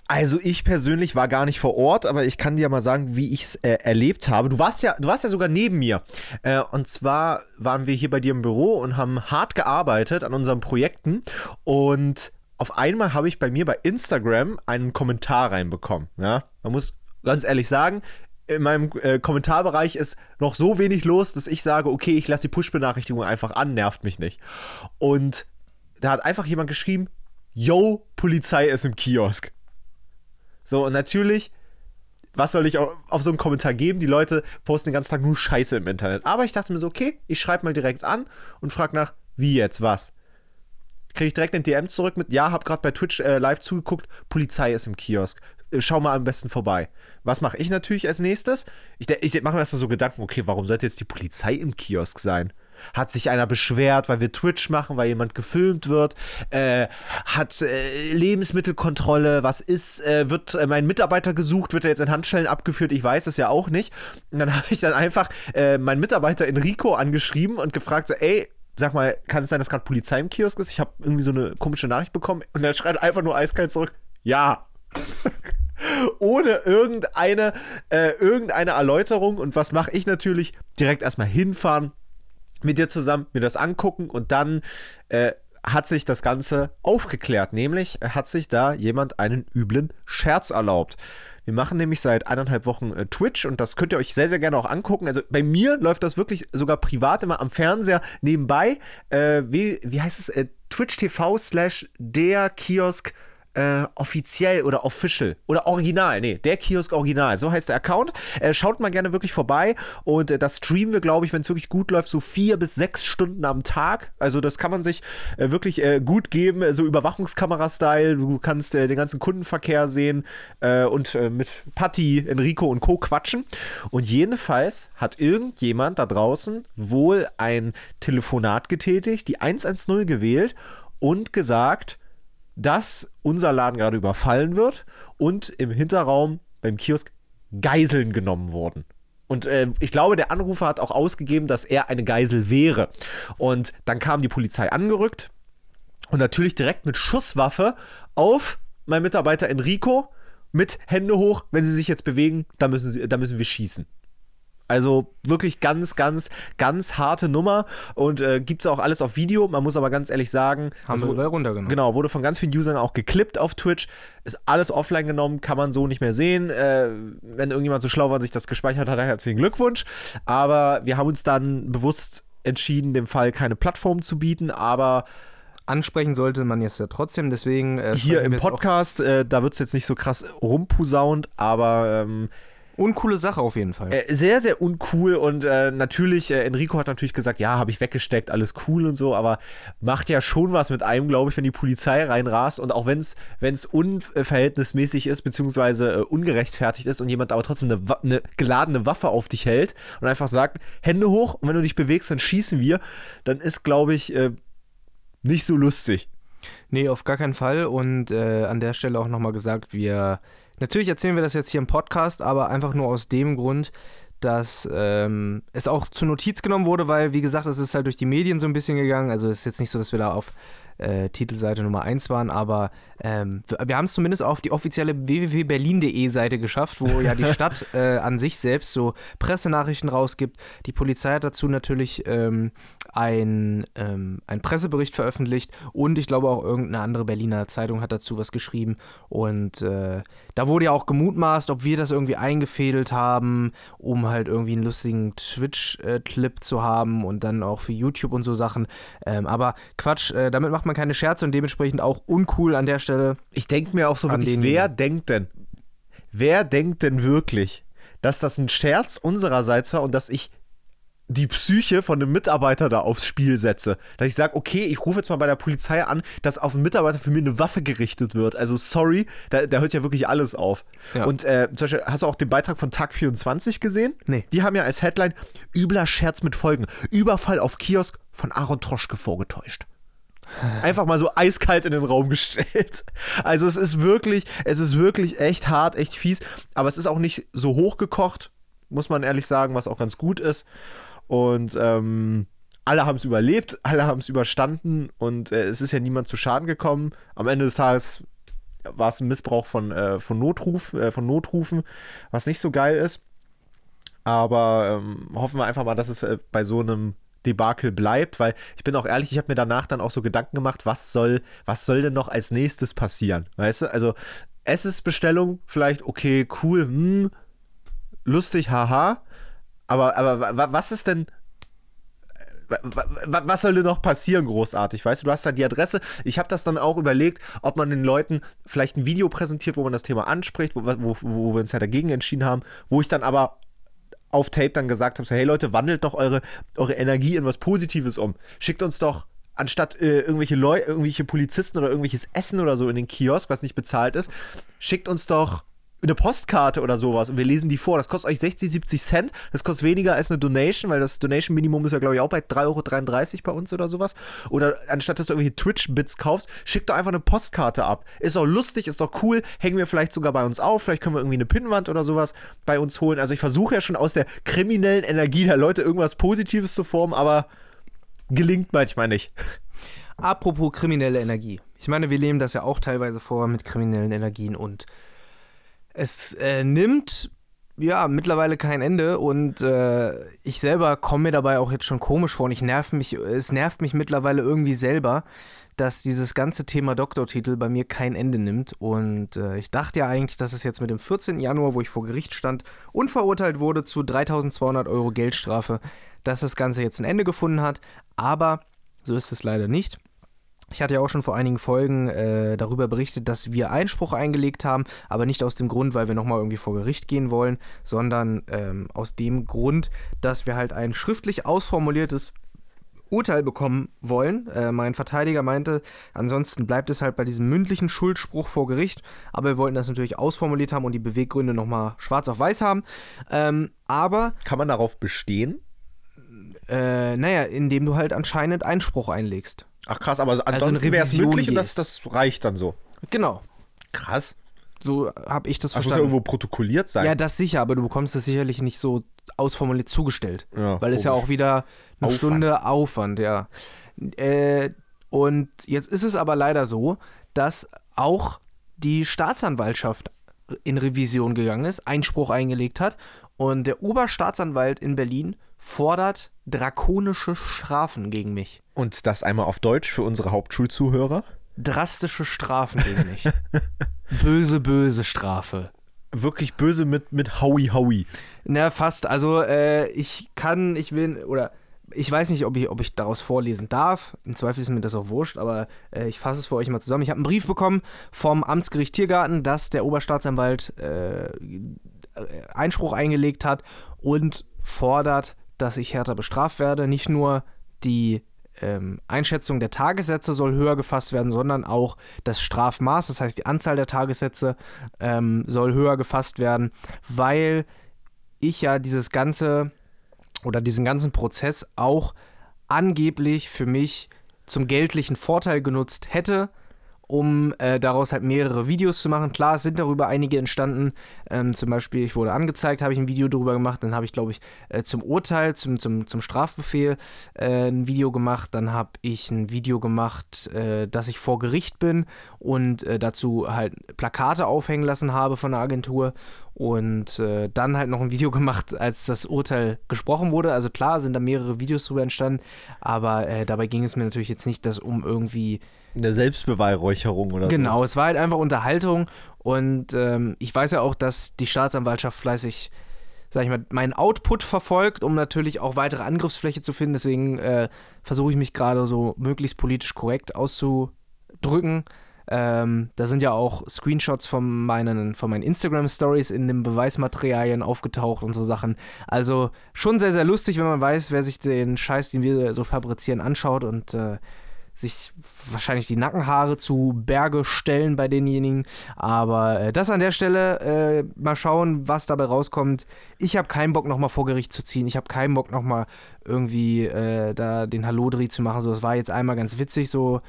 Speaker 2: Also ich persönlich war gar nicht vor Ort, aber ich kann dir mal sagen, wie ich es äh, erlebt habe. Du warst ja, du warst ja sogar neben mir. Äh, und zwar waren wir hier bei dir im Büro und haben hart gearbeitet an unseren Projekten. Und auf einmal habe ich bei mir bei Instagram einen Kommentar reinbekommen. Ja? Man muss ganz ehrlich sagen, in meinem äh, Kommentarbereich ist noch so wenig los, dass ich sage, okay, ich lasse die Push-Benachrichtigung einfach an, nervt mich nicht. Und da hat einfach jemand geschrieben, yo, Polizei ist im Kiosk. So, und natürlich, was soll ich auf, so einen Kommentar geben? Die Leute posten den ganzen Tag nur Scheiße im Internet. Aber ich dachte mir so, okay, ich schreibe mal direkt an und frage nach, wie jetzt, was? Kriege ich direkt eine DM zurück mit, ja, hab gerade bei Twitch äh, live zugeguckt, Polizei ist im Kiosk. Äh, schau mal am besten vorbei. Was mache ich natürlich als nächstes? Ich, ich mache mir erstmal so Gedanken, okay, warum sollte jetzt die Polizei im Kiosk sein? Hat sich einer beschwert, weil wir Twitch machen, weil jemand gefilmt wird? Äh, hat äh, Lebensmittelkontrolle? Was ist? Äh, wird äh, mein Mitarbeiter gesucht? Wird er jetzt in Handschellen abgeführt? Ich weiß es ja auch nicht. Und dann <laughs> habe ich dann einfach äh, meinen Mitarbeiter Enrico angeschrieben und gefragt, so, ey, sag mal, kann es sein, dass gerade Polizei im Kiosk ist? Ich habe irgendwie so eine komische Nachricht bekommen. Und er schreibt einfach nur eiskalt zurück, ja. <laughs> Ohne irgendeine, äh, irgendeine Erläuterung. Und was mache ich natürlich? Direkt erstmal hinfahren, mit dir zusammen, mir das angucken und dann äh, hat sich das Ganze aufgeklärt. Nämlich hat sich da jemand einen üblen Scherz erlaubt. Wir machen nämlich seit eineinhalb Wochen äh, Twitch und das könnt ihr euch sehr, sehr gerne auch angucken. Also bei mir läuft das wirklich sogar privat immer am Fernseher nebenbei. Äh, wie, wie heißt es? Äh, Twitch TV slash der Kiosk äh, offiziell oder official oder original, nee, der Kiosk original, so heißt der Account. Äh, schaut mal gerne wirklich vorbei und äh, das streamen wir, glaube ich, wenn es wirklich gut läuft, so vier bis sechs Stunden am Tag. Also das kann man sich äh, wirklich äh, gut geben, so Überwachungskamera-Style. Du kannst äh, den ganzen Kundenverkehr sehen und mit Patti, Enrico und Co. quatschen. Und jedenfalls hat irgendjemand da draußen wohl ein Telefonat getätigt, die 110 gewählt und gesagt, dass unser Laden gerade überfallen wird und im Hinterraum beim Kiosk Geiseln genommen wurden. Und äh, ich glaube, der Anrufer hat auch ausgegeben, dass er eine Geisel wäre. Und dann kam die Polizei angerückt und natürlich direkt mit Schusswaffe auf meinen Mitarbeiter Enrico mit Hände hoch, wenn sie sich jetzt bewegen, da müssen, sie, da müssen wir schießen. Also wirklich ganz, ganz, ganz harte Nummer und äh, gibt es auch alles auf Video. Man muss aber ganz ehrlich sagen,
Speaker 1: haben wir überall runtergenommen.
Speaker 2: Genau, wurde von ganz vielen Usern auch geklippt auf Twitch. Ist alles offline genommen, kann man so nicht mehr sehen. Äh, wenn irgendjemand so schlau war und sich das gespeichert hat, herzlichen Glückwunsch. Aber wir haben uns dann bewusst entschieden, dem Fall keine Plattform zu bieten, aber
Speaker 1: ansprechen sollte man jetzt ja trotzdem. Deswegen
Speaker 2: äh, hier im Podcast, äh, da wird es jetzt nicht so krass rumposaunt, aber ähm,
Speaker 1: Uncoole Sache auf jeden Fall.
Speaker 2: Äh, sehr, sehr uncool und äh, natürlich, äh, Enrico hat natürlich gesagt, ja, habe ich weggesteckt, alles cool und so, aber macht ja schon was mit einem, glaube ich, wenn die Polizei reinrast und auch wenn es unverhältnismäßig ist, beziehungsweise äh, ungerechtfertigt ist und jemand aber trotzdem eine, eine, geladene Waffe auf dich hält und einfach sagt, Hände hoch und wenn du dich bewegst, dann schießen wir, dann ist, glaube ich, äh, nicht so lustig.
Speaker 1: Nee, auf gar keinen Fall und äh, an der Stelle auch nochmal gesagt, wir Natürlich erzählen wir das jetzt hier im Podcast, aber einfach nur aus dem Grund, dass ähm, es auch zur Notiz genommen wurde, weil, wie gesagt, es ist halt durch die Medien so ein bisschen gegangen. Also es ist jetzt nicht so, dass wir da auf äh, Titelseite Nummer 1 waren, aber ähm, wir, haben es zumindest auf die offizielle www.berlin.de Seite geschafft, wo ja die <laughs> Stadt äh, an sich selbst so Pressenachrichten rausgibt. Die Polizei hat dazu natürlich ähm, ein, ähm, ein Pressebericht veröffentlicht und ich glaube auch irgendeine andere Berliner Zeitung hat dazu was geschrieben. Und äh, da wurde ja auch gemutmaßt, ob wir das irgendwie eingefädelt haben, um halt irgendwie einen lustigen Twitch-Clip zu haben und dann auch für YouTube und so Sachen. Ähm, aber Quatsch, äh, damit macht man keine Scherze und dementsprechend auch uncool an der Stelle.
Speaker 2: Ich denke mir auch so wirklich, wer denkt denn, wer denkt denn wirklich, dass das ein Scherz unsererseits war und dass ich die Psyche von einem Mitarbeiter da aufs Spiel setze. Dass ich sage, okay, ich rufe jetzt mal bei der Polizei an, dass auf einen Mitarbeiter für mich eine Waffe gerichtet wird. Also sorry, da, da hört ja wirklich alles auf. Ja. Und äh, zum Beispiel, hast du auch den Beitrag von Tag 24 gesehen?
Speaker 1: Nee.
Speaker 2: Die haben ja als Headline übler Scherz mit Folgen. Überfall auf Kiosk von Aaron Troschke vorgetäuscht. Einfach mal so eiskalt in den Raum gestellt. Also es ist wirklich, es ist wirklich echt hart, echt fies, aber es ist auch nicht so hochgekocht, muss man ehrlich sagen, was auch ganz gut ist. Und ähm, alle haben es überlebt, alle haben es überstanden und äh, es ist ja niemand zu Schaden gekommen. Am Ende des Tages war es ein Missbrauch von, äh, von, Notruf, äh, von Notrufen, was nicht so geil ist. Aber ähm, hoffen wir einfach mal, dass es äh, bei so einem Debakel bleibt, weil ich bin auch ehrlich, ich habe mir danach dann auch so Gedanken gemacht, was soll, was soll denn noch als nächstes passieren? Weißt du, also Essensbestellung vielleicht, okay, cool, hm, lustig, haha. Aber, aber was ist denn. Was soll denn noch passieren, großartig? Weißt du, du hast da die Adresse. Ich habe das dann auch überlegt, ob man den Leuten vielleicht ein Video präsentiert, wo man das Thema anspricht, wo, wo, wo wir uns ja dagegen entschieden haben, wo ich dann aber auf Tape dann gesagt habe: so, hey Leute, wandelt doch eure, eure Energie in was Positives um. Schickt uns doch anstatt äh, irgendwelche Leute, irgendwelche Polizisten oder irgendwelches Essen oder so in den Kiosk, was nicht bezahlt ist, schickt uns doch eine Postkarte oder sowas und wir lesen die vor. Das kostet euch 60, 70 Cent. Das kostet weniger als eine Donation, weil das Donation-Minimum ist ja, glaube ich, auch bei 3,33 Euro bei uns oder sowas. Oder anstatt dass du irgendwelche Twitch-Bits kaufst, schick doch einfach eine Postkarte ab. Ist doch lustig, ist doch cool. Hängen wir vielleicht sogar bei uns auf. Vielleicht können wir irgendwie eine Pinnwand oder sowas bei uns holen. Also ich versuche ja schon aus der kriminellen Energie der Leute irgendwas Positives zu formen, aber gelingt manchmal nicht.
Speaker 1: Apropos kriminelle Energie. Ich meine, wir leben das ja auch teilweise vor mit kriminellen Energien und es äh, nimmt ja mittlerweile kein Ende und äh, ich selber komme mir dabei auch jetzt schon komisch vor und ich nerv mich, es nervt mich mittlerweile irgendwie selber, dass dieses ganze Thema Doktortitel bei mir kein Ende nimmt und äh, ich dachte ja eigentlich, dass es jetzt mit dem 14. Januar, wo ich vor Gericht stand und verurteilt wurde zu 3200 Euro Geldstrafe, dass das Ganze jetzt ein Ende gefunden hat, aber so ist es leider nicht. Ich hatte ja auch schon vor einigen Folgen äh, darüber berichtet, dass wir Einspruch eingelegt haben, aber nicht aus dem Grund, weil wir nochmal irgendwie vor Gericht gehen wollen, sondern ähm, aus dem Grund, dass wir halt ein schriftlich ausformuliertes Urteil bekommen wollen. Äh, mein Verteidiger meinte, ansonsten bleibt es halt bei diesem mündlichen Schuldspruch vor Gericht, aber wir wollten das natürlich ausformuliert haben und die Beweggründe nochmal schwarz auf weiß haben. Ähm, aber.
Speaker 2: Kann man darauf bestehen?
Speaker 1: Äh, naja, indem du halt anscheinend Einspruch einlegst.
Speaker 2: Ach krass, aber also ansonsten also wäre es möglich und das, das reicht dann so.
Speaker 1: Genau.
Speaker 2: Krass.
Speaker 1: So habe ich das
Speaker 2: Ach,
Speaker 1: verstanden.
Speaker 2: muss ja irgendwo protokolliert sein.
Speaker 1: Ja, das sicher, aber du bekommst das sicherlich nicht so ausformuliert zugestellt. Ja, weil es ja auch wieder eine Aufwand. Stunde Aufwand, ja. Äh, und jetzt ist es aber leider so, dass auch die Staatsanwaltschaft in Revision gegangen ist, Einspruch eingelegt hat und der Oberstaatsanwalt in Berlin fordert drakonische Strafen gegen mich.
Speaker 2: Und das einmal auf Deutsch für unsere Hauptschulzuhörer?
Speaker 1: Drastische Strafen gegen mich. böse, böse Strafe.
Speaker 2: Wirklich böse mit, mit Howie Howie.
Speaker 1: Na, fast. Also, äh, ich kann, ich will, oder ich weiß nicht, ob ich, ob ich daraus vorlesen darf. Im Zweifel ist mir das auch wurscht, aber äh, ich fasse es für euch mal zusammen. Ich habe einen Brief bekommen vom Amtsgericht Tiergarten, dass der Oberstaatsanwalt äh, Einspruch eingelegt hat und fordert dass ich härter bestraft werde. Nicht nur die ähm, Einschätzung der Tagessätze soll höher gefasst werden, sondern auch das Strafmaß, das heißt die Anzahl der Tagessätze ähm, soll höher gefasst werden, weil ich ja dieses ganze oder diesen ganzen Prozess auch angeblich für mich zum geldlichen Vorteil genutzt hätte um äh, daraus halt mehrere Videos zu machen. Klar, es sind darüber einige entstanden. Ähm, zum Beispiel, ich wurde angezeigt, habe ich ein Video darüber gemacht. Dann habe ich, glaube ich, äh, zum Urteil, zum, zum, zum Strafbefehl äh, ein Video gemacht. Dann habe ich ein Video gemacht, äh, dass ich vor Gericht bin und äh, dazu halt Plakate aufhängen lassen habe von der Agentur. Und äh, dann halt noch ein Video <laughs> gemacht, als das Urteil gesprochen wurde. Also klar sind da mehrere Videos drüber entstanden, aber dabei ging es mir natürlich jetzt nicht, dass um irgendwie
Speaker 2: eine Selbstbeweihräucherung oder
Speaker 1: genau, so. Genau, es war halt einfach Unterhaltung und ähm, ich weiß ja auch, dass die Staatsanwaltschaft fleißig, sag ich mal, meinen Output verfolgt, um natürlich auch weitere Angriffsfläche zu finden. Deswegen äh, versuche ich mich gerade so möglichst politisch korrekt auszudrücken. Ähm, da sind ja auch Screenshots von meinen, von meinen Instagram-Stories in den Beweismaterialien aufgetaucht und so Sachen. Also schon sehr, sehr lustig, wenn man weiß, wer sich den Scheiß, den wir so fabrizieren, anschaut und äh, sich wahrscheinlich die Nackenhaare zu Berge stellen bei denjenigen. Aber äh, das an der Stelle, äh, mal schauen, was dabei rauskommt. Ich habe keinen Bock, nochmal vor Gericht zu ziehen. Ich habe keinen Bock, nochmal irgendwie äh, da den Hallodri zu machen. So, das war jetzt einmal ganz witzig, so.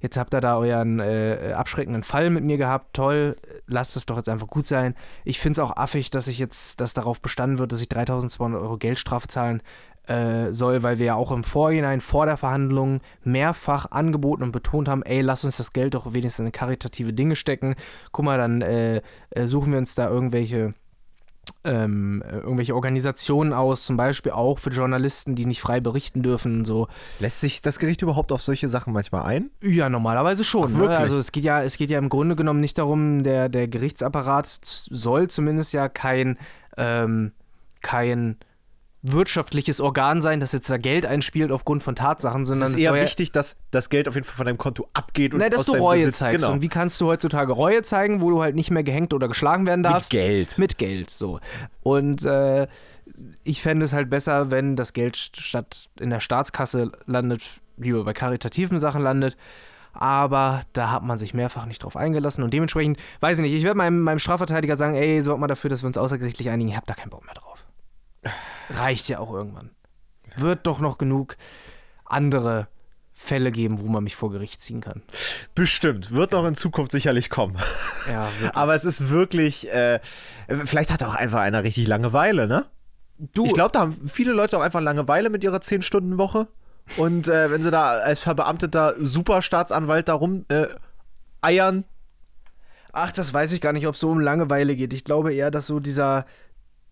Speaker 1: Jetzt habt ihr da euren äh, abschreckenden Fall mit mir gehabt. Toll, lasst es doch jetzt einfach gut sein. Ich finde es auch affig, dass ich jetzt, dass darauf bestanden wird, dass ich 3200 Euro Geldstrafe zahlen äh, soll, weil wir ja auch im Vorhinein vor der Verhandlung mehrfach angeboten und betont haben, ey, lass uns das Geld doch wenigstens in karitative Dinge stecken. Guck mal, dann äh, äh, suchen wir uns da irgendwelche ähm, irgendwelche Organisationen aus, zum Beispiel auch für Journalisten, die nicht frei berichten dürfen. So.
Speaker 2: Lässt sich das Gericht überhaupt auf solche Sachen manchmal ein?
Speaker 1: Ja, normalerweise schon. Ach, ne? Also es geht ja, es geht ja im Grunde genommen nicht darum, der, der Gerichtsapparat soll zumindest ja kein ähm, kein wirtschaftliches Organ sein, das jetzt da Geld einspielt aufgrund von Tatsachen, sondern
Speaker 2: es ist eher wichtig, dass das Geld auf jeden Fall von deinem Konto abgeht und
Speaker 1: na, dass
Speaker 2: aus
Speaker 1: du Reue
Speaker 2: Besitz,
Speaker 1: zeigst.
Speaker 2: Genau.
Speaker 1: Und wie kannst du heutzutage Reue zeigen, wo du halt nicht mehr gehängt oder geschlagen werden
Speaker 2: Mit
Speaker 1: darfst?
Speaker 2: Geld.
Speaker 1: Mit Geld, so. Und äh, ich fände es halt besser, wenn das Geld statt in der Staatskasse landet, lieber bei karitativen Sachen landet. Aber da hat man sich mehrfach nicht drauf eingelassen und dementsprechend, weiß ich nicht, ich werde meinem, meinem Strafverteidiger sagen, ey, sorgt mal dafür, dass wir uns außergerichtlich einigen, ich hab da keinen Bock mehr drauf. Reicht ja auch irgendwann. Wird doch noch genug andere Fälle geben, wo man mich vor Gericht ziehen kann.
Speaker 2: Bestimmt. Wird noch in Zukunft sicherlich kommen.
Speaker 1: Ja, wirklich.
Speaker 2: Aber es ist wirklich, äh, vielleicht hat auch einfach einer richtig Langeweile, ne?
Speaker 1: Du,
Speaker 2: Ich glaube, da haben viele Leute auch einfach Langeweile mit ihrer 10-Stunden-Woche. Und äh, wenn sie da als verbeamteter Superstaatsanwalt da rum äh, eiern,
Speaker 1: Ach, das weiß ich gar nicht, ob es so um Langeweile geht. Ich glaube eher, dass so dieser,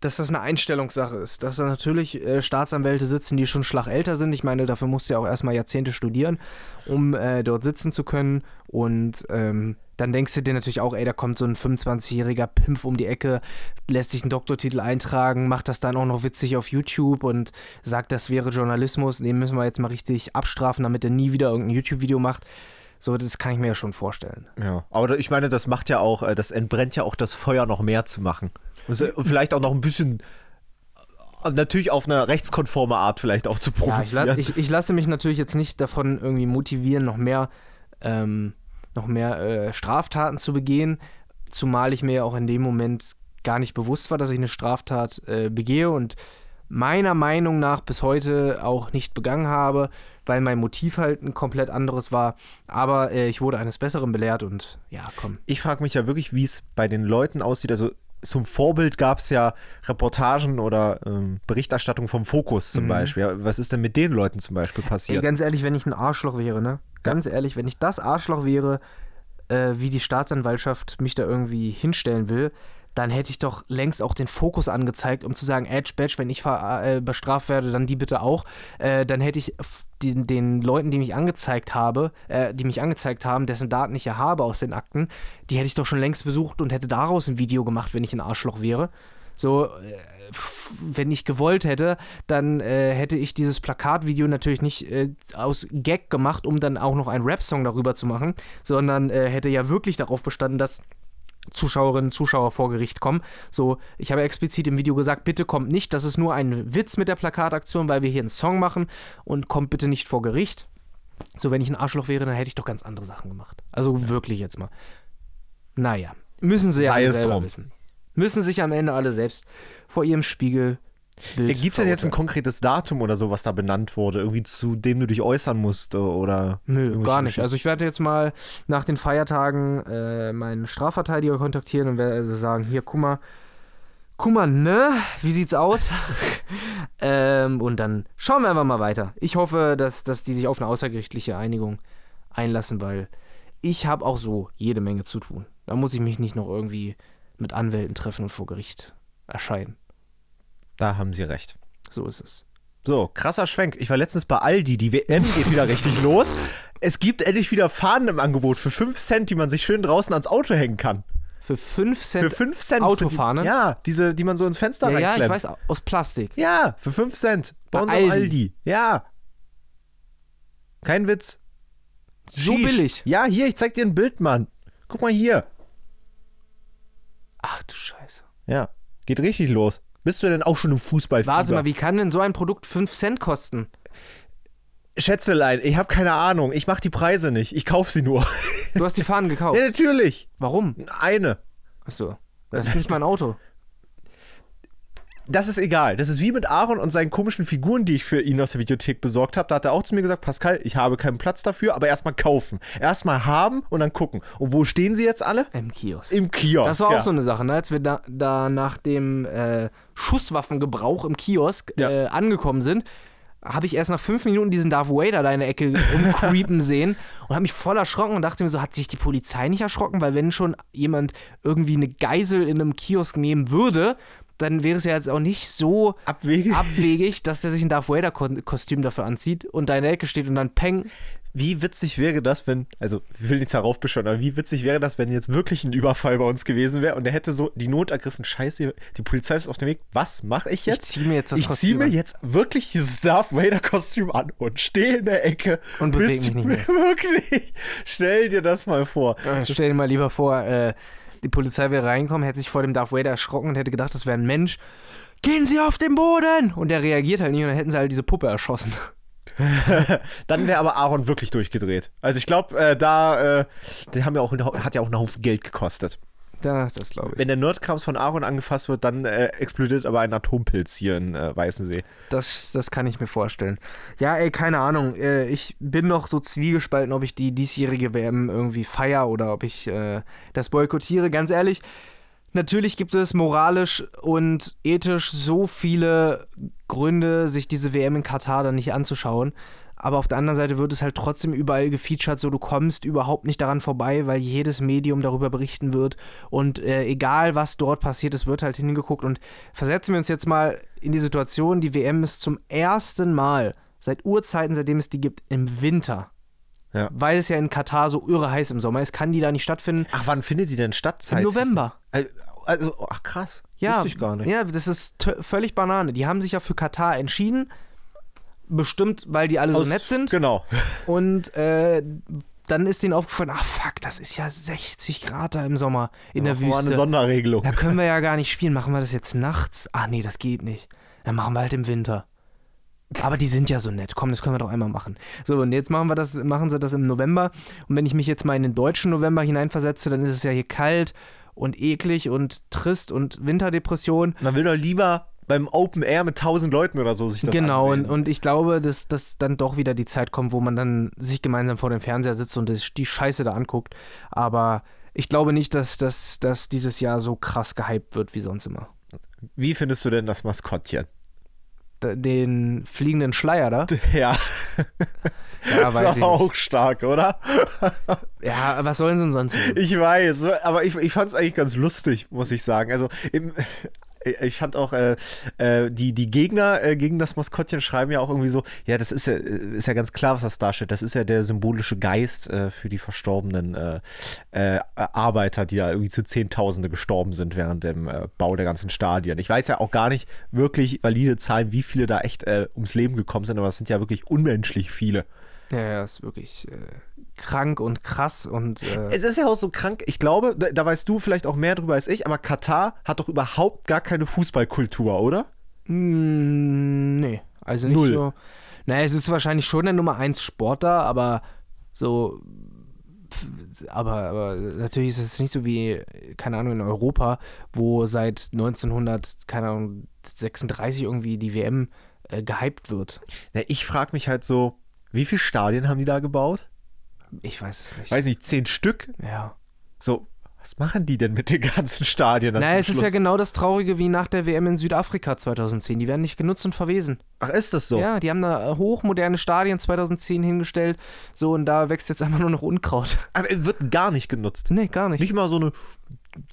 Speaker 1: dass das eine Einstellungssache ist. Dass da natürlich äh, Staatsanwälte sitzen, die schon schlagälter sind. Ich meine, dafür musst du ja auch erstmal Jahrzehnte studieren, um äh, dort sitzen zu können. Und ähm, dann denkst du dir natürlich auch, ey, da kommt so ein 25-jähriger Pimpf um die Ecke, lässt sich einen Doktortitel eintragen, macht das dann auch noch witzig auf YouTube und sagt, das wäre Journalismus. Den müssen wir jetzt mal richtig abstrafen, damit er nie wieder irgendein YouTube-Video macht. So, das kann ich mir ja schon vorstellen.
Speaker 2: Ja, aber ich meine, das macht ja auch, äh, das entbrennt ja auch das Feuer noch mehr zu machen. Und vielleicht auch noch ein bisschen, natürlich auf eine rechtskonforme Art vielleicht auch zu
Speaker 1: Ja, ich,
Speaker 2: provozieren.
Speaker 1: ich, ich lasse mich natürlich jetzt nicht davon irgendwie motivieren, noch mehr, ähm, noch mehr äh, Straftaten zu begehen, zumal ich mir ja auch in dem Moment gar nicht bewusst war, dass ich eine Straftat äh, begehe und meiner Meinung nach bis heute auch nicht begangen habe, weil mein Motiv halt ein komplett anderes war. Aber äh, ich wurde eines Besseren belehrt und ja, komm.
Speaker 2: ich frage mich ja wirklich, wie es bei den Leuten aussieht. Also zum Vorbild gab es ja Reportagen oder ähm, Berichterstattung vom Fokus zum
Speaker 1: Mhm.
Speaker 2: Beispiel. Ja, Was ist denn mit den Leuten zum Beispiel
Speaker 1: Ey,
Speaker 2: passiert?
Speaker 1: ganz ehrlich, wenn ich ein Arschloch wäre, ne? Ganz ehrlich, wenn ich das Arschloch wäre, äh, wie die Staatsanwaltschaft mich da irgendwie hinstellen will, dann hätte ich doch längst auch den Fokus angezeigt, um zu sagen, Edge, Badge, wenn ich äh, bestraft werde, dann die bitte auch. Äh, dann hätte ich den, den Leuten, die mich angezeigt habe, äh, die mich angezeigt haben, dessen Daten ich ja habe aus den Akten, die hätte ich doch schon längst besucht und hätte daraus ein Video gemacht, wenn ich ein Arschloch wäre. So, äh, wenn ich gewollt hätte, dann äh, hätte ich dieses Plakatvideo natürlich nicht äh, aus Gag gemacht, um dann auch noch einen Rap-Song darüber zu machen, sondern äh, hätte ja wirklich darauf bestanden, dass Zuschauerinnen und Zuschauer vor Gericht kommen. So, ich habe explizit im Video gesagt, bitte kommt nicht, das ist nur ein Witz mit der Plakataktion, weil wir hier einen Song machen und kommt bitte nicht vor Gericht. So, wenn ich ein Arschloch wäre, dann hätte ich doch ganz andere Sachen gemacht. Also wirklich jetzt mal. Naja, müssen sie ja alle selber
Speaker 2: drum.
Speaker 1: wissen. Müssen sich am Ende alle selbst vor ihrem Spiegel
Speaker 2: Gibt es denn jetzt ein konkretes Datum oder so, was da benannt wurde, irgendwie zu dem du dich äußern musst äh, oder?
Speaker 1: Nö, gar nicht. Also ich werde jetzt mal nach den Feiertagen äh, meinen Strafverteidiger kontaktieren und werde sagen, hier, guck mal, guck mal, ne? Wie sieht's aus? <laughs> ähm, und dann schauen wir einfach mal weiter. Ich hoffe, dass, dass die sich auf eine außergerichtliche Einigung einlassen, weil ich habe auch so jede Menge zu tun. Da muss ich mich nicht noch irgendwie mit Anwälten treffen und vor Gericht erscheinen.
Speaker 2: Da haben sie recht.
Speaker 1: So ist es.
Speaker 2: So, krasser Schwenk. Ich war letztens bei Aldi, die WM geht wieder richtig <laughs> los. Es gibt endlich wieder Fahnen im Angebot für 5 Cent, die man sich schön draußen ans Auto hängen kann.
Speaker 1: Für 5 Cent.
Speaker 2: Für 5 Cent.
Speaker 1: Autofahne?
Speaker 2: Die, ja, diese, die man so ins Fenster
Speaker 1: ja, ja, ich
Speaker 2: reinklemmt.
Speaker 1: weiß, aus Plastik.
Speaker 2: Ja, für 5 Cent. Bei,
Speaker 1: Bei
Speaker 2: Aldi.
Speaker 1: Aldi.
Speaker 2: Ja. Kein Witz.
Speaker 1: So
Speaker 2: Sheesh.
Speaker 1: billig.
Speaker 2: Ja, hier, ich zeig dir ein Bild, Mann. Guck mal hier.
Speaker 1: Ach du Scheiße.
Speaker 2: Ja, geht richtig los. Bist du denn auch schon im Fußball?
Speaker 1: Warte mal, wie kann denn so ein Produkt 5 Cent kosten?
Speaker 2: Schätzelein, ich habe keine Ahnung. Ich mach die Preise nicht. Ich kauf sie nur.
Speaker 1: Du hast die Fahnen gekauft.
Speaker 2: ja, natürlich.
Speaker 1: Warum?
Speaker 2: Eine.
Speaker 1: Achso. Das ist nicht mein Auto.
Speaker 2: Das ist egal. Das ist wie mit Aaron und seinen komischen Figuren, die ich für ihn aus der Videothek besorgt habe. Da hat er auch zu mir gesagt, Pascal, ich habe keinen Platz dafür, aber erstmal kaufen. Erstmal haben und dann gucken. Und wo stehen sie jetzt alle?
Speaker 1: Im Kiosk.
Speaker 2: Im Kiosk.
Speaker 1: Das war auch
Speaker 2: ja.
Speaker 1: so eine Sache, ne? als wir da, da nach dem äh, Schusswaffengebrauch im Kiosk
Speaker 2: Ja.
Speaker 1: äh, angekommen sind, habe ich erst nach fünf Minuten diesen Darth Vader da in der Ecke umcreepen <laughs> sehen und habe mich voll erschrocken und dachte mir so, hat sich die Polizei nicht erschrocken? Weil wenn schon jemand irgendwie eine Geisel in einem Kiosk nehmen würde, dann wäre es ja jetzt auch nicht so
Speaker 2: Abwegig.
Speaker 1: abwegig, dass der sich ein Darth Vader-Kostüm dafür anzieht und da in der Ecke steht und dann Peng.
Speaker 2: wie witzig wäre das, wenn, also ich will nichts heraufbeschwören, aber wie witzig wäre das, wenn jetzt wirklich ein Überfall bei uns gewesen wäre und er hätte so die Not ergriffen, scheiße, die Polizei ist auf dem Weg, was mache ich jetzt?
Speaker 1: Ich ziehe mir jetzt das
Speaker 2: ich
Speaker 1: Kostüm
Speaker 2: ziehe mir
Speaker 1: an.
Speaker 2: jetzt wirklich dieses Darth Vader Kostüm an und stehe in der Ecke.
Speaker 1: Und bewege mich nicht mehr. <laughs>
Speaker 2: Wirklich. Stell dir das mal vor.
Speaker 1: Äh, Stell dir mal lieber vor, äh, die Polizei wäre reingekommen, hätte sich vor dem Darth Vader erschrocken und hätte gedacht, das wäre ein Mensch. Gehen Sie auf den Boden! Und der reagiert halt nicht und dann hätten sie halt diese Puppe erschossen. <laughs>
Speaker 2: Dann wäre aber Aaron wirklich durchgedreht. Also ich glaube, äh, da, äh, die haben ja auch, hat ja auch einen Haufen Geld gekostet.
Speaker 1: Ja, das glaube ich.
Speaker 2: Wenn der Nerdkrams von Aaron angefasst wird, dann äh, explodiert aber ein Atompilz hier in äh, Weißensee.
Speaker 1: Das, das kann ich mir vorstellen. Ja, ey, keine Ahnung. Äh, ich bin noch so zwiegespalten, ob ich die diesjährige WM irgendwie feier oder ob ich äh, das boykottiere. Ganz ehrlich, natürlich gibt es moralisch und ethisch so viele Gründe, sich diese WM in Katar dann nicht anzuschauen. Aber auf der anderen Seite wird es halt trotzdem überall gefeatured, so du kommst überhaupt nicht daran vorbei, weil jedes Medium darüber berichten wird. Und äh, egal, was dort passiert, es wird halt hingeguckt. Und versetzen wir uns jetzt mal in die Situation, die WM ist zum ersten Mal seit Urzeiten, seitdem es die gibt, im Winter.
Speaker 2: Ja.
Speaker 1: Weil es ja in Katar so irre heiß im Sommer ist, kann die da nicht stattfinden.
Speaker 2: Ach, wann findet die denn statt?
Speaker 1: Im November.
Speaker 2: Also, ach krass.
Speaker 1: Ja,
Speaker 2: Wusste ich gar nicht.
Speaker 1: ja, das ist völlig Banane. Die haben sich ja für Katar entschieden. Bestimmt, weil die alle
Speaker 2: Aus-
Speaker 1: so nett sind.
Speaker 2: Genau.
Speaker 1: Und äh, dann ist denen aufgefallen, ach fuck, das ist ja 60 Grad da im Sommer in der
Speaker 2: Machen wir eine
Speaker 1: Wüste.
Speaker 2: Sonderregelung.
Speaker 1: Da können wir ja gar nicht spielen. Machen wir das jetzt nachts? Ach nee, das geht nicht. Dann machen wir halt im Winter. Aber die sind ja so nett. Komm, das können wir doch einmal machen. So, und jetzt machen wir das, machen sie das im November. Und wenn ich mich jetzt mal in den deutschen November hineinversetze, dann ist es ja hier kalt und eklig und trist und Winterdepression.
Speaker 2: Man will doch lieber beim Open Air mit 1000 Leuten oder so sich das
Speaker 1: genau, und,
Speaker 2: ansehen.
Speaker 1: und ich glaube, dass, dass dann doch wieder die Zeit kommt, wo man dann sich gemeinsam vor dem Fernseher sitzt und das, die Scheiße da anguckt. Aber ich glaube nicht, dass das dass dieses Jahr so krass gehypt wird wie sonst immer.
Speaker 2: Wie findest du denn das Maskottchen?
Speaker 1: Den fliegenden Schleier da. <laughs>
Speaker 2: Ja,
Speaker 1: Ja, <laughs>
Speaker 2: ist
Speaker 1: weiß ich nicht.
Speaker 2: auch stark, oder? <laughs>
Speaker 1: Ja, was sollen sie denn sonst nehmen?
Speaker 2: Ich weiß, aber ich, ich fand es eigentlich ganz lustig, muss ich sagen. Also im, ich fand auch, äh, äh, die, die Gegner äh, gegen das Maskottchen schreiben ja auch irgendwie so, ja, das ist ja, ist ja ganz klar, was das darstellt. Das ist ja der symbolische Geist äh, für die verstorbenen äh, äh, Arbeiter, die da irgendwie zu Zehntausende gestorben sind während dem äh, Bau der ganzen Stadien. Ich weiß ja auch gar nicht wirklich valide Zahlen, wie viele da echt äh, ums Leben gekommen sind, aber es sind ja wirklich unmenschlich viele.
Speaker 1: Ja, ja, ist wirklich äh, krank und krass und äh,
Speaker 2: Es ist ja auch so krank. Ich glaube, da, da weißt du vielleicht auch mehr drüber als ich, aber Katar hat doch überhaupt gar keine Fußballkultur, oder?
Speaker 1: mm, nee, also nicht
Speaker 2: Null.
Speaker 1: so. Naja, es ist wahrscheinlich schon der Nummer 1 Sport da, aber so aber, aber natürlich ist es nicht so wie, keine Ahnung, in Europa, wo seit 1900, keine Ahnung, 36 irgendwie die WM äh, gehypt wird.
Speaker 2: Na, ich frage mich halt so, wie viele Stadien haben die da gebaut?
Speaker 1: Ich weiß es nicht.
Speaker 2: Weiß nicht, zehn Stück?
Speaker 1: ja.
Speaker 2: So, was machen die denn mit den ganzen Stadien?
Speaker 1: Naja, es ist ja
Speaker 2: Schluss?
Speaker 1: genau das Traurige wie nach der WM in Südafrika 2010. Die werden nicht genutzt und verwesen.
Speaker 2: Ach, ist das so?
Speaker 1: Ja, die haben da hochmoderne Stadien 2010 hingestellt. So, und da wächst jetzt einfach nur noch Unkraut.
Speaker 2: Aber wird gar nicht genutzt.
Speaker 1: Nee, gar nicht.
Speaker 2: Nicht mal so eine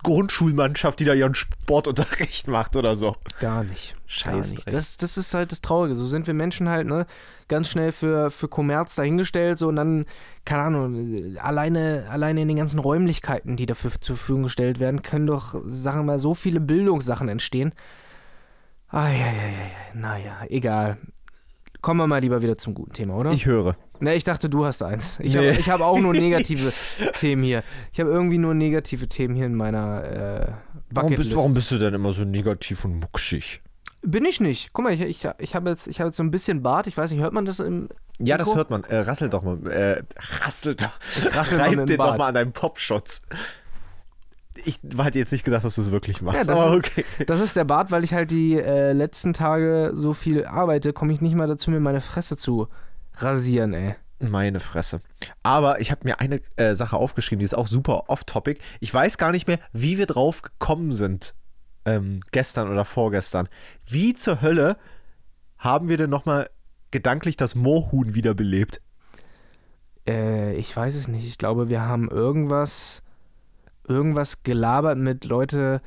Speaker 2: Grundschulmannschaft, die da ihren Sportunterricht macht oder so.
Speaker 1: Gar nicht. Gar
Speaker 2: Scheiß
Speaker 1: nicht.
Speaker 2: Dreck.
Speaker 1: Das, das ist halt das Traurige. So sind wir Menschen halt, ne? Ganz schnell für, für Kommerz dahingestellt, so und dann, keine Ahnung, alleine, alleine in den ganzen Räumlichkeiten, die dafür zur Verfügung gestellt werden, können doch, sagen wir mal, so viele Bildungssachen entstehen. Eieiei, naja, egal. Kommen wir mal lieber wieder zum guten Thema, oder?
Speaker 2: Ich höre.
Speaker 1: Ne, ich dachte, du hast eins. Ich
Speaker 2: Nee.
Speaker 1: habe hab auch nur <laughs> negative Themen hier. Ich habe irgendwie nur negative Themen hier in meiner äh,
Speaker 2: Warum bist, warum bist du denn immer so negativ und muckschig?
Speaker 1: Bin ich nicht. Guck mal, ich, ich, ich habe jetzt, ich hab jetzt so ein bisschen Bart. Ich weiß nicht, hört man das im.
Speaker 2: Ja, das hört man. Äh, rassel doch mal. Äh, rassel doch. <laughs>
Speaker 1: Rassel
Speaker 2: Reib den doch mal an deinem Popschutz. Ich hätte jetzt nicht gedacht, dass du es wirklich machst.
Speaker 1: Ja, das
Speaker 2: aber
Speaker 1: ist-
Speaker 2: okay.
Speaker 1: Das ist der Bart, weil ich halt die äh, letzten Tage so viel arbeite, komme ich nicht mal dazu, mir meine Fresse zu rasieren, ey.
Speaker 2: Meine Fresse. Aber ich habe mir eine äh, Sache aufgeschrieben, die ist auch super off-topic. Ich weiß gar nicht mehr, wie wir drauf gekommen sind. Ähm, gestern oder vorgestern. Wie zur Hölle haben wir denn nochmal gedanklich das Moorhuhn wiederbelebt?
Speaker 1: Äh, ich weiß es nicht. Ich glaube, wir haben irgendwas, irgendwas gelabert mit Leute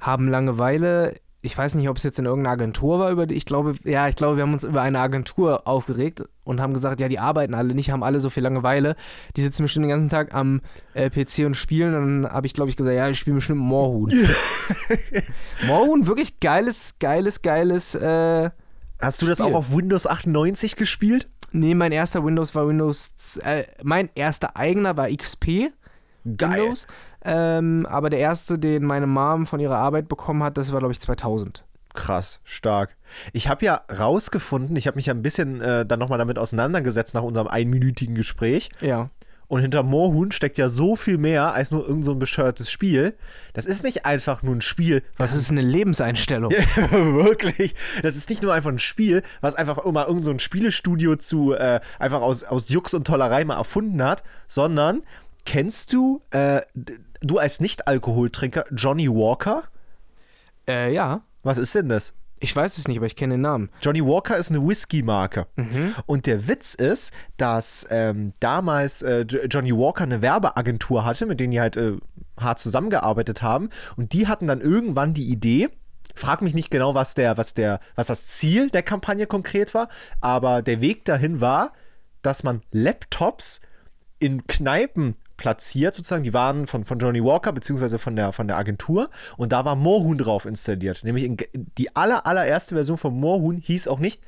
Speaker 1: haben Langeweile. Ich weiß nicht, ob es jetzt in irgendeiner Agentur war, über die ich glaube, ja, ich glaube, wir haben uns über eine Agentur aufgeregt und haben gesagt, ja, die arbeiten alle nicht, haben alle so viel Langeweile. Die sitzen bestimmt den ganzen Tag am äh, PC und spielen. Und dann habe ich, glaube ich, gesagt, ja, ich spiele bestimmt Moorhuhn. <laughs> Moorhuhn, wirklich geiles, geiles, geiles. Äh,
Speaker 2: Hast du das
Speaker 1: Spiel.
Speaker 2: auch auf Windows 98 gespielt?
Speaker 1: nee, mein erster Windows war Windows. Äh, mein erster eigener war XP. Windows. Ähm, aber der erste, den meine Mom von ihrer Arbeit bekommen hat, das war, glaube ich, 2000.
Speaker 2: Krass, stark. Ich habe ja rausgefunden, ich habe mich ja ein bisschen äh, dann nochmal damit auseinandergesetzt nach unserem einminütigen Gespräch.
Speaker 1: Ja.
Speaker 2: Und hinter Moorhuhn steckt ja so viel mehr als nur irgend so ein bescheuertes Spiel. Das ist nicht einfach nur ein Spiel,
Speaker 1: Das ist eine Lebenseinstellung. <laughs>
Speaker 2: Wirklich. Das ist nicht nur einfach ein Spiel, was einfach immer irgend so ein Spielestudio zu äh, einfach aus, aus Jux und Tollerei mal erfunden hat, sondern kennst du, äh, du als Nicht-Alkoholtrinker, Johnny Walker?
Speaker 1: Äh, ja.
Speaker 2: Was ist denn das?
Speaker 1: Ich weiß es nicht, aber ich kenne den Namen.
Speaker 2: Johnny Walker ist eine Whisky-Marke. Und der Witz ist, dass ähm, damals äh, Jo- Johnny Walker eine Werbeagentur hatte, mit denen die halt äh, hart zusammengearbeitet haben. Und die hatten dann irgendwann die Idee, frag mich nicht genau, was, der, was, der, was das Ziel der Kampagne konkret war, aber der Weg dahin war, dass man Laptops in Kneipen platziert, sozusagen. Die waren von, von Johnny Walker, beziehungsweise von der, von der Agentur. Und da war Moorhuhn drauf installiert. Nämlich in, die aller, allererste Version von Moorhuhn hieß auch nicht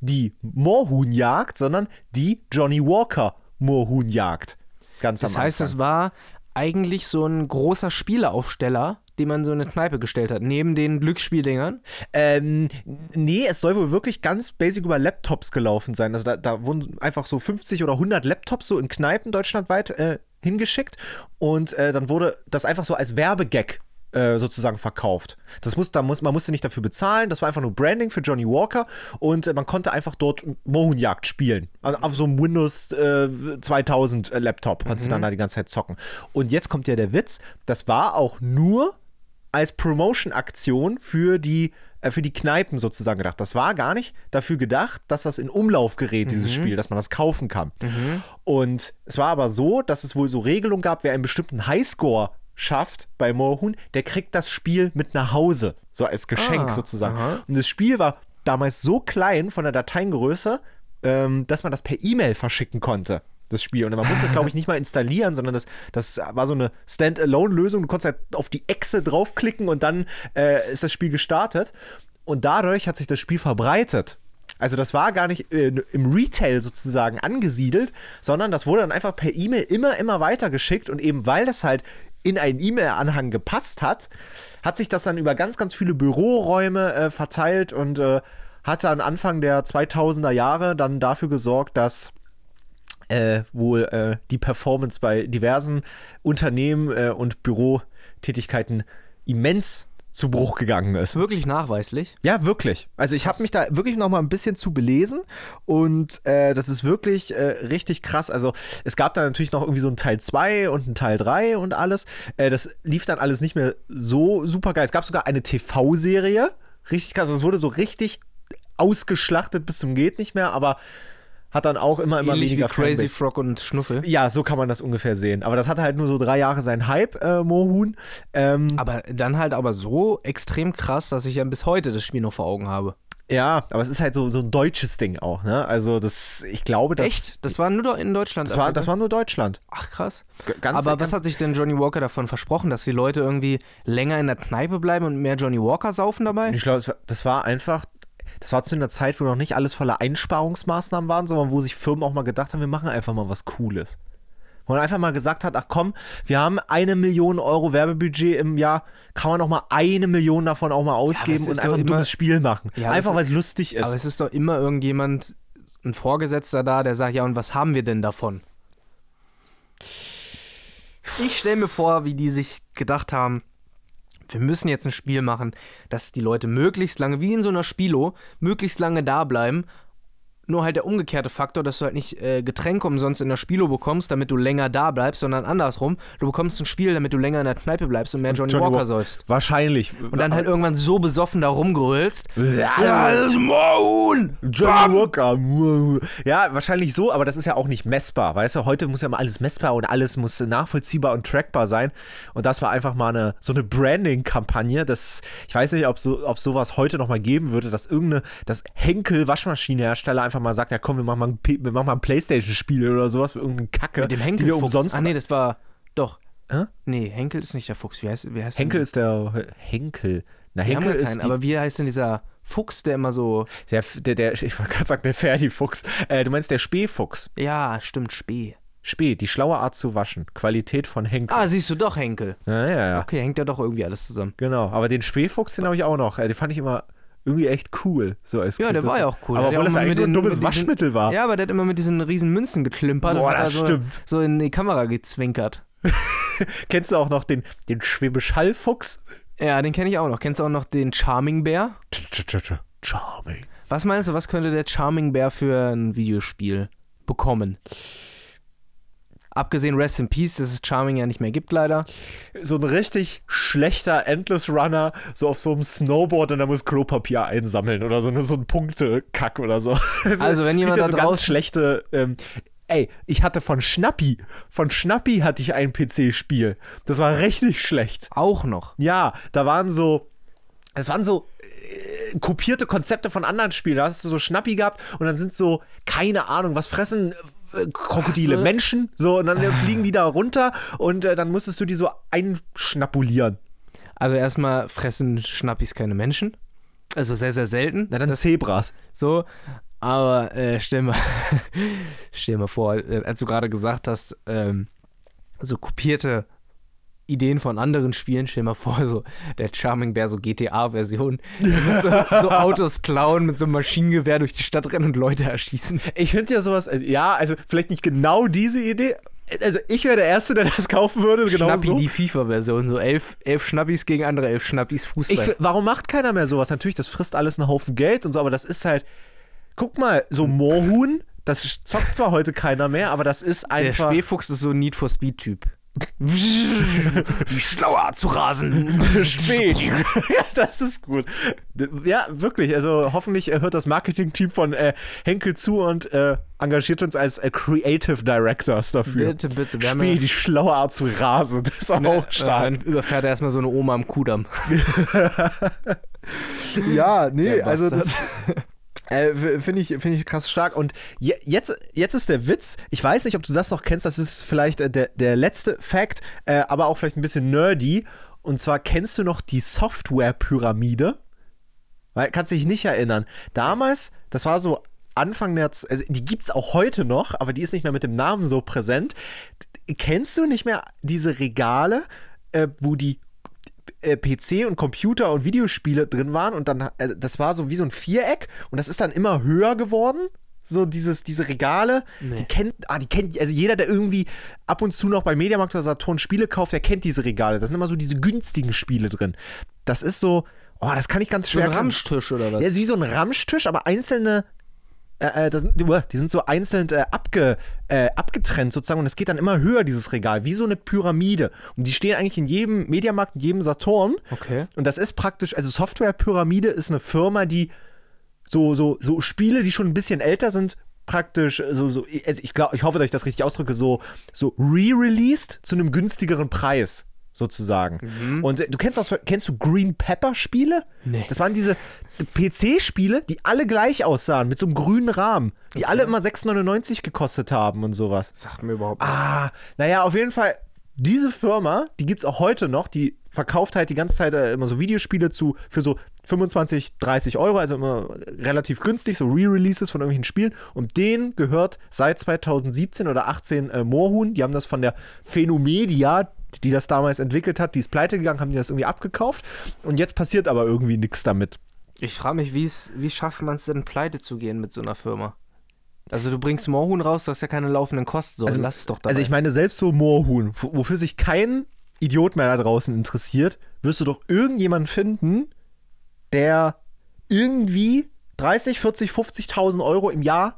Speaker 2: die Moorhuhnjagd, sondern die Johnny Walker Moorhuhnjagd. Ganz
Speaker 1: Das
Speaker 2: am
Speaker 1: heißt,
Speaker 2: Anfang.
Speaker 1: es war eigentlich so ein großer Spieleaufsteller, den man so in eine Kneipe gestellt hat, neben den Glücksspieldingern.
Speaker 2: Ähm, nee, es soll wohl wirklich ganz basic über Laptops gelaufen sein. Also da, da wurden einfach so 50 oder 100 Laptops so in Kneipen deutschlandweit äh, hingeschickt und äh, dann wurde das einfach so als Werbegag äh, sozusagen verkauft. Das muss, da muss, man musste nicht dafür bezahlen, das war einfach nur Branding für Johnny Walker und äh, man konnte einfach dort Mohunjagd spielen. Also auf so einem Windows äh, 2000 äh, Laptop konntest du dann da die ganze Zeit zocken. Und jetzt kommt ja der Witz, das war auch nur als Promotion-Aktion für die, für die Kneipen sozusagen gedacht. Das war gar nicht dafür gedacht, dass das in Umlauf gerät, dieses Spiel, dass man das kaufen kann. Und es war aber so, dass es wohl so Regelungen gab, wer einen bestimmten Highscore schafft bei Moorhuhn, der kriegt das Spiel mit nach Hause, so als Geschenk
Speaker 1: Ah,
Speaker 2: sozusagen.
Speaker 1: aha.
Speaker 2: Und das Spiel war damals so klein von der Dateiengröße, ähm, dass man das per E-Mail verschicken konnte. Das Spiel. Und man musste es, glaube ich, nicht mal installieren, sondern das, das war so eine Standalone-Lösung. Du konntest halt auf die Echse draufklicken und dann äh, ist das Spiel gestartet. Und dadurch hat sich das Spiel verbreitet. Also das war gar nicht äh, im Retail sozusagen angesiedelt, sondern das wurde dann einfach per E-Mail immer, immer weiter geschickt. Und eben weil das halt in einen E-Mail-Anhang gepasst hat, hat sich das dann über ganz, ganz viele Büroräume äh, verteilt und äh, hat dann Anfang der 2000er Jahre dann dafür gesorgt, dass äh, wohl äh, die Performance bei diversen Unternehmen äh, und Bürotätigkeiten immens zu Bruch gegangen ist.
Speaker 1: Wirklich nachweislich.
Speaker 2: Ja, wirklich. Also ich habe mich da wirklich noch mal ein bisschen zu belesen und äh, das ist wirklich äh, richtig krass. Also es gab da natürlich noch irgendwie so einen Teil 2 und einen Teil 3 und alles. Äh, das lief dann alles nicht mehr so super geil. Es gab sogar eine TV-Serie. Richtig krass. Also Es wurde so richtig ausgeschlachtet bis zum geht nicht mehr, aber hat dann auch immer, immer
Speaker 1: Ähnlich wie
Speaker 2: weniger
Speaker 1: Crazy
Speaker 2: Fanbase.
Speaker 1: Frog und Schnuffel.
Speaker 2: Ja, so kann man das ungefähr sehen. Aber das hatte halt nur so drei Jahre seinen Hype, äh, Moorhuhn. Ähm,
Speaker 1: Aber dann halt aber so extrem krass, dass ich ja bis heute das Spiel noch vor Augen habe.
Speaker 2: ja, aber es ist halt so, so ein deutsches Ding auch, ne? Also das, ich glaube, das,
Speaker 1: Echt? Das war nur in Deutschland.
Speaker 2: Das war, das war nur Deutschland.
Speaker 1: Ach krass.
Speaker 2: G- Ganz,
Speaker 1: aber
Speaker 2: ganz,
Speaker 1: was hat sich denn Johnny Walker davon versprochen, dass die Leute irgendwie länger in der Kneipe bleiben und mehr Johnny Walker saufen dabei?
Speaker 2: Ich glaube, das war einfach, das war zu einer Zeit, wo noch nicht alles voller Einsparungsmaßnahmen waren, sondern wo sich Firmen auch mal gedacht haben, wir machen einfach mal was Cooles. Wo man einfach mal gesagt hat, ach komm, wir haben eine Million Euro Werbebudget im Jahr, kann man auch mal eine Million davon auch mal ausgeben
Speaker 1: ist
Speaker 2: und einfach ein
Speaker 1: immer-
Speaker 2: dummes Spiel machen.
Speaker 1: Ja,
Speaker 2: einfach, weil es lustig ist.
Speaker 1: Aber es ist doch immer irgendjemand, ein Vorgesetzter da, der sagt, ja, und was haben wir denn davon? Ich stelle mir vor, wie die sich gedacht haben, wir müssen jetzt ein Spiel machen, dass die Leute möglichst lange, wie in so einer Spilo, möglichst lange da bleiben. Nur halt der umgekehrte Faktor, dass du halt nicht äh, Getränke umsonst in der Spilo bekommst, damit du länger da bleibst, sondern andersrum. Du bekommst ein Spiel, damit du länger in der Kneipe bleibst und mehr Johnny,
Speaker 2: Johnny
Speaker 1: Walker
Speaker 2: Wa-
Speaker 1: säufst.
Speaker 2: Wahrscheinlich.
Speaker 1: Und dann halt irgendwann so besoffen da rumgrölst.
Speaker 2: Ja,
Speaker 1: das ist Moon!
Speaker 2: Johnny Walker. Ja, wahrscheinlich so, aber das ist ja auch nicht messbar. Weißt du, heute muss ja mal alles messbar und alles muss nachvollziehbar und trackbar sein. Und das war einfach mal eine, so eine Branding-Kampagne. Ich weiß nicht, ob so, ob sowas heute noch mal geben würde, dass irgendeine, dass Henkel Waschmaschinenhersteller einfach einfach mal sagt, ja komm, wir machen mal ein, wir machen mal ein Playstation-Spiel oder sowas, für irgendeine Kacke,
Speaker 1: Mit dem
Speaker 2: die wir umsonst...
Speaker 1: Ah, nee, das war. Doch.
Speaker 2: Hä?
Speaker 1: Nee, Henkel ist nicht der Fuchs. Wie heißt, wie heißt
Speaker 2: Henkel ist der... Henkel. Na,
Speaker 1: Die haben
Speaker 2: Henkel
Speaker 1: gar
Speaker 2: ist
Speaker 1: keinen,
Speaker 2: die,
Speaker 1: aber wie heißt denn dieser Fuchs, der immer so.
Speaker 2: der, der, der, ich wollte gerade sagen, der Ferdi-Fuchs. Äh, du meinst der Spähfuchs.
Speaker 1: Ja, stimmt, Spee.
Speaker 2: Spee, die schlaue Art zu waschen. Qualität von Henkel.
Speaker 1: Ah, siehst du doch, Henkel.
Speaker 2: Ja, ja, ja.
Speaker 1: Okay, hängt ja doch irgendwie alles zusammen.
Speaker 2: Genau. Aber den Spähfuchs, den habe ich auch noch. Äh, den fand ich immer irgendwie echt cool. So als
Speaker 1: Ja,
Speaker 2: Kind.
Speaker 1: der war ja auch cool.
Speaker 2: Aber obwohl das eigentlich ein dummes Waschmittel war.
Speaker 1: Ja, aber der hat immer mit diesen riesen Münzen geklimpert
Speaker 2: Boah, das
Speaker 1: also
Speaker 2: stimmt.
Speaker 1: so in die Kamera gezwinkert. <laughs>
Speaker 2: Kennst du auch noch den, den Schwäbisch Hall-Fuchs?
Speaker 1: Ja, den kenne ich auch noch. Kennst du auch noch den Charming Bear?
Speaker 2: Charming.
Speaker 1: Was meinst du, was könnte der Charming Bear für ein Videospiel bekommen? Abgesehen Rest in Peace, dass es Charming ja nicht mehr gibt, leider.
Speaker 2: So ein richtig schlechter Endless Runner, so auf so einem Snowboard und er muss Klopapier einsammeln oder so, so ein Punktekack oder so. <laughs>
Speaker 1: Also, wenn jemand da
Speaker 2: so ganz schlechte. Ähm, ey, ich hatte von Schnappi, von Schnappi hatte ich ein PC-Spiel. Das war richtig schlecht.
Speaker 1: Auch noch.
Speaker 2: Ja, da waren so. Es waren so äh, kopierte Konzepte von anderen Spielen. Da hast du so Schnappi gehabt und dann sind so, keine Ahnung, was fressen Krokodile?
Speaker 1: Ach so.
Speaker 2: Menschen? So, und dann äh, <laughs> fliegen die da runter und äh, dann musstest du die so einschnapulieren.
Speaker 1: Also erstmal fressen Schnappis keine Menschen. Also sehr, sehr selten.
Speaker 2: Na, dann Zebras.
Speaker 1: So. Aber äh, stell, mal, <laughs> stell mal vor, äh, als du gerade gesagt hast, ähm, so kopierte Ideen von anderen Spielen, stell mal vor, so der Charming Bear, so GTA-Version. <laughs> so, so Autos klauen mit so einem Maschinengewehr durch die Stadt rennen und Leute erschießen.
Speaker 2: Ich finde ja sowas, äh, ja, also vielleicht nicht genau diese Idee. Also ich wäre der Erste, der das kaufen würde. Genau
Speaker 1: Schnappi,
Speaker 2: so.
Speaker 1: die FIFA-Version. So elf, elf Schnappis gegen andere elf Schnappis Fußball.
Speaker 2: Ich, warum macht keiner mehr sowas? Natürlich, das frisst alles einen Haufen Geld und so, aber das ist halt. Guck mal, so Moorhuhn, das zockt zwar heute keiner mehr, aber das ist
Speaker 1: der
Speaker 2: einfach.
Speaker 1: Spähfuchs ist so ein Need for Speed-Typ. <laughs> Die schlaue Art zu rasen. <laughs>
Speaker 2: Spät. ja, das ist gut. Ja, wirklich. Also hoffentlich hört das Marketing-Team von äh, Henkel zu und äh, engagiert uns als äh, Creative Directors dafür.
Speaker 1: Bitte, bitte. Wir haben
Speaker 2: Spee,
Speaker 1: ja-
Speaker 2: die schlaue Art zu rasen. Das ist auch
Speaker 1: Ja,
Speaker 2: stark.
Speaker 1: Dann überfährt er erstmal so eine Oma am Kudamm. <laughs>
Speaker 2: Ja, nee, also das. Äh, Finde ich, find ich krass stark. Und je, jetzt, jetzt ist der Witz, ich weiß nicht, ob du das noch kennst, das ist vielleicht äh, der, der letzte Fact, äh, aber auch vielleicht ein bisschen nerdy. Und zwar kennst du noch die Software-Pyramide? Weil, kannst dich nicht erinnern. Damals, das war so Anfang der, also die gibt es auch heute noch, aber die ist nicht mehr mit dem Namen so präsent. Kennst du nicht mehr diese Regale, äh, wo die äh, PC und Computer und Videospiele drin waren und dann, äh, das war so wie so ein Viereck und das ist dann immer höher geworden. So dieses, diese Regale,
Speaker 1: Nee.
Speaker 2: die kennt, ah, die kennt, also jeder, der irgendwie ab und zu noch bei Mediamarkt oder Saturn Spiele kauft, der kennt diese Regale. Da sind immer so diese günstigen Spiele drin. Das ist so, oh, das kann ich ganz
Speaker 1: So
Speaker 2: schwer
Speaker 1: ein
Speaker 2: erklären.
Speaker 1: Ramstisch oder was?
Speaker 2: Ja, ist wie so ein Ramstisch, aber einzelne, äh, äh, das uah, die sind so einzeln äh, abge, äh, abgetrennt sozusagen und es geht dann immer höher, dieses Regal, wie so eine Pyramide. Und die stehen eigentlich in jedem Mediamarkt, in jedem Saturn.
Speaker 1: Okay.
Speaker 2: Und das ist praktisch, also Software-Pyramide ist eine Firma, die so, so, so Spiele, die schon ein bisschen älter sind, praktisch so, so also ich glaube, ich hoffe, dass ich das richtig ausdrücke, so, so re-released zu einem günstigeren Preis, sozusagen. Und äh, du kennst auch, kennst du Green Pepper Spiele?
Speaker 1: Nee.
Speaker 2: Das waren diese PC-Spiele, die alle gleich aussahen, mit so einem grünen Rahmen, die alle immer 6,99 gekostet haben und sowas.
Speaker 1: Sagt mir überhaupt nicht.
Speaker 2: Ah, naja, auf jeden Fall, diese Firma, die gibt es auch heute noch, die verkauft halt die ganze Zeit äh, immer so Videospiele zu für so 25, 30 Euro, also immer relativ günstig, so Re-Releases von irgendwelchen Spielen. Und denen gehört seit 2017 oder 18 äh, Moorhuhn. Die haben das von der Phenomedia, die das damals entwickelt hat, die ist pleite gegangen, haben die das irgendwie abgekauft. Und jetzt passiert aber irgendwie nichts damit.
Speaker 1: Ich frage mich, wie schafft man es denn, pleite zu gehen mit so einer Firma? Also du bringst Moorhuhn raus, du hast ja keine laufenden Kosten, so
Speaker 2: Also-
Speaker 1: lass es doch dabei.
Speaker 2: Also ich meine, selbst so Moorhuhn, wo- wofür sich kein Idiot mehr da draußen interessiert, wirst du doch irgendjemanden finden, der irgendwie 30, 40, 50.000 Euro im Jahr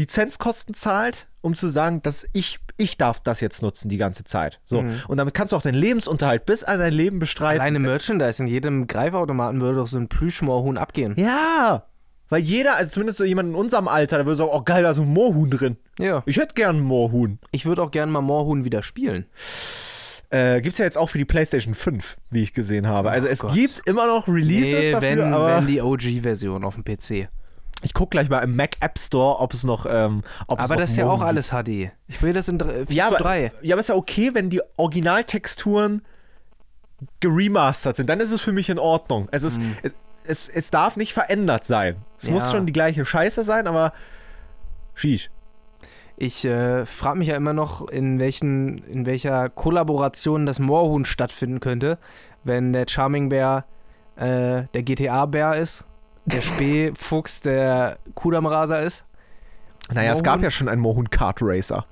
Speaker 2: Lizenzkosten zahlt, um zu sagen, dass ich, ich darf das jetzt nutzen die ganze Zeit. So.
Speaker 1: Mhm.
Speaker 2: Und damit kannst du auch deinen Lebensunterhalt bis an dein Leben bestreiten.
Speaker 1: Alleine Merchandise, in jedem Greifautomaten würde doch so ein Plüschmoorhuhn abgehen.
Speaker 2: Ja! Weil jeder, also zumindest so jemand in unserem Alter, der würde sagen, oh geil, da ist ein Moorhuhn drin.
Speaker 1: Ja.
Speaker 2: Ich hätte gern ein Moorhuhn.
Speaker 1: Ich würde auch gerne mal Moorhuhn wieder spielen.
Speaker 2: Äh, gibt es ja jetzt auch für die PlayStation 5, wie ich gesehen habe. Also
Speaker 1: Oh
Speaker 2: es
Speaker 1: Gott.
Speaker 2: gibt immer noch Releases
Speaker 1: Nee,
Speaker 2: dafür,
Speaker 1: wenn,
Speaker 2: aber
Speaker 1: wenn die OG-Version auf dem PC.
Speaker 2: Ich gucke gleich mal im Mac App Store, ob es noch. Ähm,
Speaker 1: Aber
Speaker 2: noch
Speaker 1: das ist ja auch alles HD. Ich will das in 4
Speaker 2: ja,
Speaker 1: zu
Speaker 2: aber,
Speaker 1: 3.
Speaker 2: ja, aber ist ja okay, wenn die Originaltexturen geremastert sind. Dann ist es für mich in Ordnung. Es, ist, es, es, es darf nicht verändert sein. Es muss
Speaker 1: Ja.
Speaker 2: schon die gleiche Scheiße sein, aber Sheesh.
Speaker 1: Ich äh, frage mich ja immer noch, in, welchen, in welcher Kollaboration das Moorhuhn stattfinden könnte, wenn der Charming Bär äh, der GTA-Bär ist, der Spee-Fuchs der Kudamraser ist.
Speaker 2: Naja, es gab
Speaker 1: Mohun?
Speaker 2: ja schon einen Mohun Kart Racer.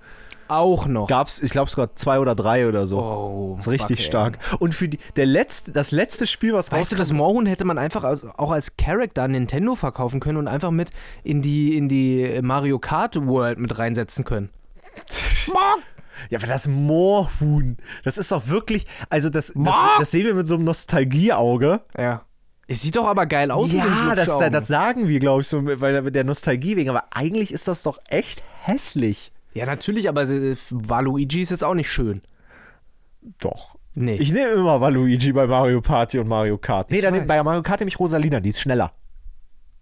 Speaker 1: Auch noch.
Speaker 2: Gab's, ich glaube sogar zwei oder drei oder so.
Speaker 1: oh,
Speaker 2: Das ist richtig
Speaker 1: fuck, ey.
Speaker 2: stark. Und für die, der letzte, das letzte Spiel, was
Speaker 1: Weißt du, das Moorhuhn hätte man einfach als, auch als Charakter an Nintendo verkaufen können und einfach mit in die, in die Mario Kart World mit reinsetzen können. <laughs>
Speaker 2: Ja, aber das Moorhuhn, das ist doch wirklich, also das, das, das sehen wir mit so einem Nostalgieauge.
Speaker 1: Ja. Es sieht doch aber geil aus.
Speaker 2: Ja, das, das sagen wir, glaube ich, so mit, weil, mit der Nostalgie wegen. Aber eigentlich ist das doch echt hässlich.
Speaker 1: Ja, natürlich, aber Waluigi ist jetzt auch nicht schön.
Speaker 2: Doch.
Speaker 1: Nee.
Speaker 2: Ich nehme immer Waluigi bei Mario Party und Mario Kart. Nee,
Speaker 1: Ich
Speaker 2: dann
Speaker 1: weiß.
Speaker 2: bei Mario Kart nehme ich Rosalina, die ist schneller.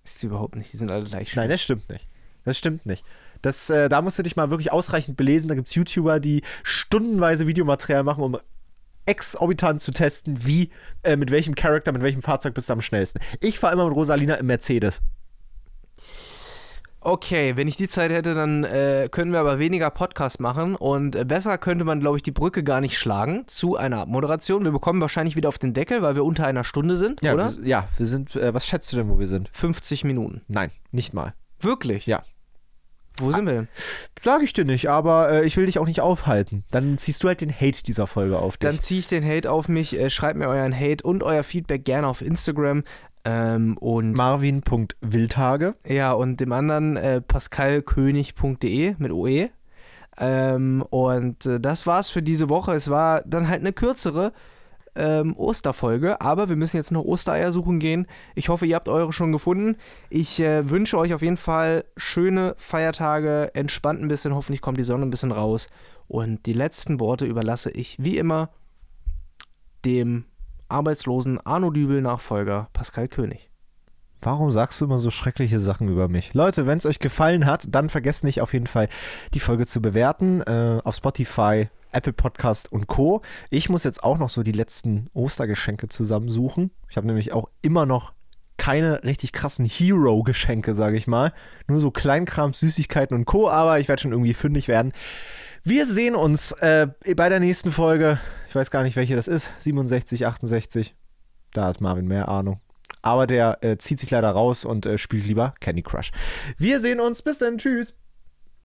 Speaker 1: ist sie überhaupt nicht. Die sind alle gleich schön.
Speaker 2: Nein, das stimmt nicht. Das stimmt nicht. Das, äh, da musst du dich mal wirklich ausreichend belesen. Da gibt es YouTuber, die stundenweise Videomaterial machen, um exorbitant zu testen, wie, äh, mit welchem Charakter, mit welchem Fahrzeug bist du am schnellsten. Ich fahre immer mit Rosalina im Mercedes.
Speaker 1: Okay, wenn ich die Zeit hätte, dann äh, können wir aber weniger Podcast machen und äh, besser könnte man, glaube ich, die Brücke gar nicht schlagen zu einer Abmoderation. Wir bekommen wahrscheinlich wieder auf den Deckel, weil wir unter einer Stunde sind,
Speaker 2: Ja,
Speaker 1: oder?
Speaker 2: Wir, ja, wir sind, äh, was schätzt du denn, wo wir sind?
Speaker 1: 50 Minuten.
Speaker 2: Nein, nicht mal.
Speaker 1: Wirklich?
Speaker 2: Ja.
Speaker 1: Wo sind wir denn?
Speaker 2: Sag ich dir nicht, aber äh, ich will dich auch nicht aufhalten. Dann ziehst du halt den Hate dieser Folge auf dich.
Speaker 1: Dann ziehe ich den Hate auf mich. Äh, schreibt mir euren Hate und euer Feedback gerne auf Instagram. Ähm, und
Speaker 2: Marvin.wildhage.
Speaker 1: ja, und dem anderen äh, pascalkönig.de mit OE. Ähm, und äh, das war's für diese Woche. Es war dann halt eine kürzere ähm, Osterfolge, aber wir müssen jetzt noch Ostereier suchen gehen. Ich hoffe, ihr habt eure schon gefunden. Ich äh, wünsche euch auf jeden Fall schöne Feiertage, entspannt ein bisschen, hoffentlich kommt die Sonne ein bisschen raus. Und die letzten Worte überlasse ich wie immer dem arbeitslosen Arno Dübel-Nachfolger Pascal König.
Speaker 2: Warum sagst du immer so schreckliche Sachen über mich? Leute, wenn es euch gefallen hat, dann vergesst nicht auf jeden Fall die Folge zu bewerten äh, auf Spotify, Apple Podcast und Co. Ich muss jetzt auch noch so die letzten Ostergeschenke zusammensuchen. Ich habe nämlich auch immer noch keine richtig krassen Hero-Geschenke, sage ich mal. Nur so Kleinkram, Süßigkeiten und Co. Aber ich werde schon irgendwie fündig werden. Wir sehen uns äh, bei der nächsten Folge. Ich weiß gar nicht, welche das ist. 67, 68. Da hat Marvin mehr Ahnung. Aber der äh, zieht sich leider raus und äh, spielt lieber Candy Crush. Wir sehen uns. Bis dann. Tschüss.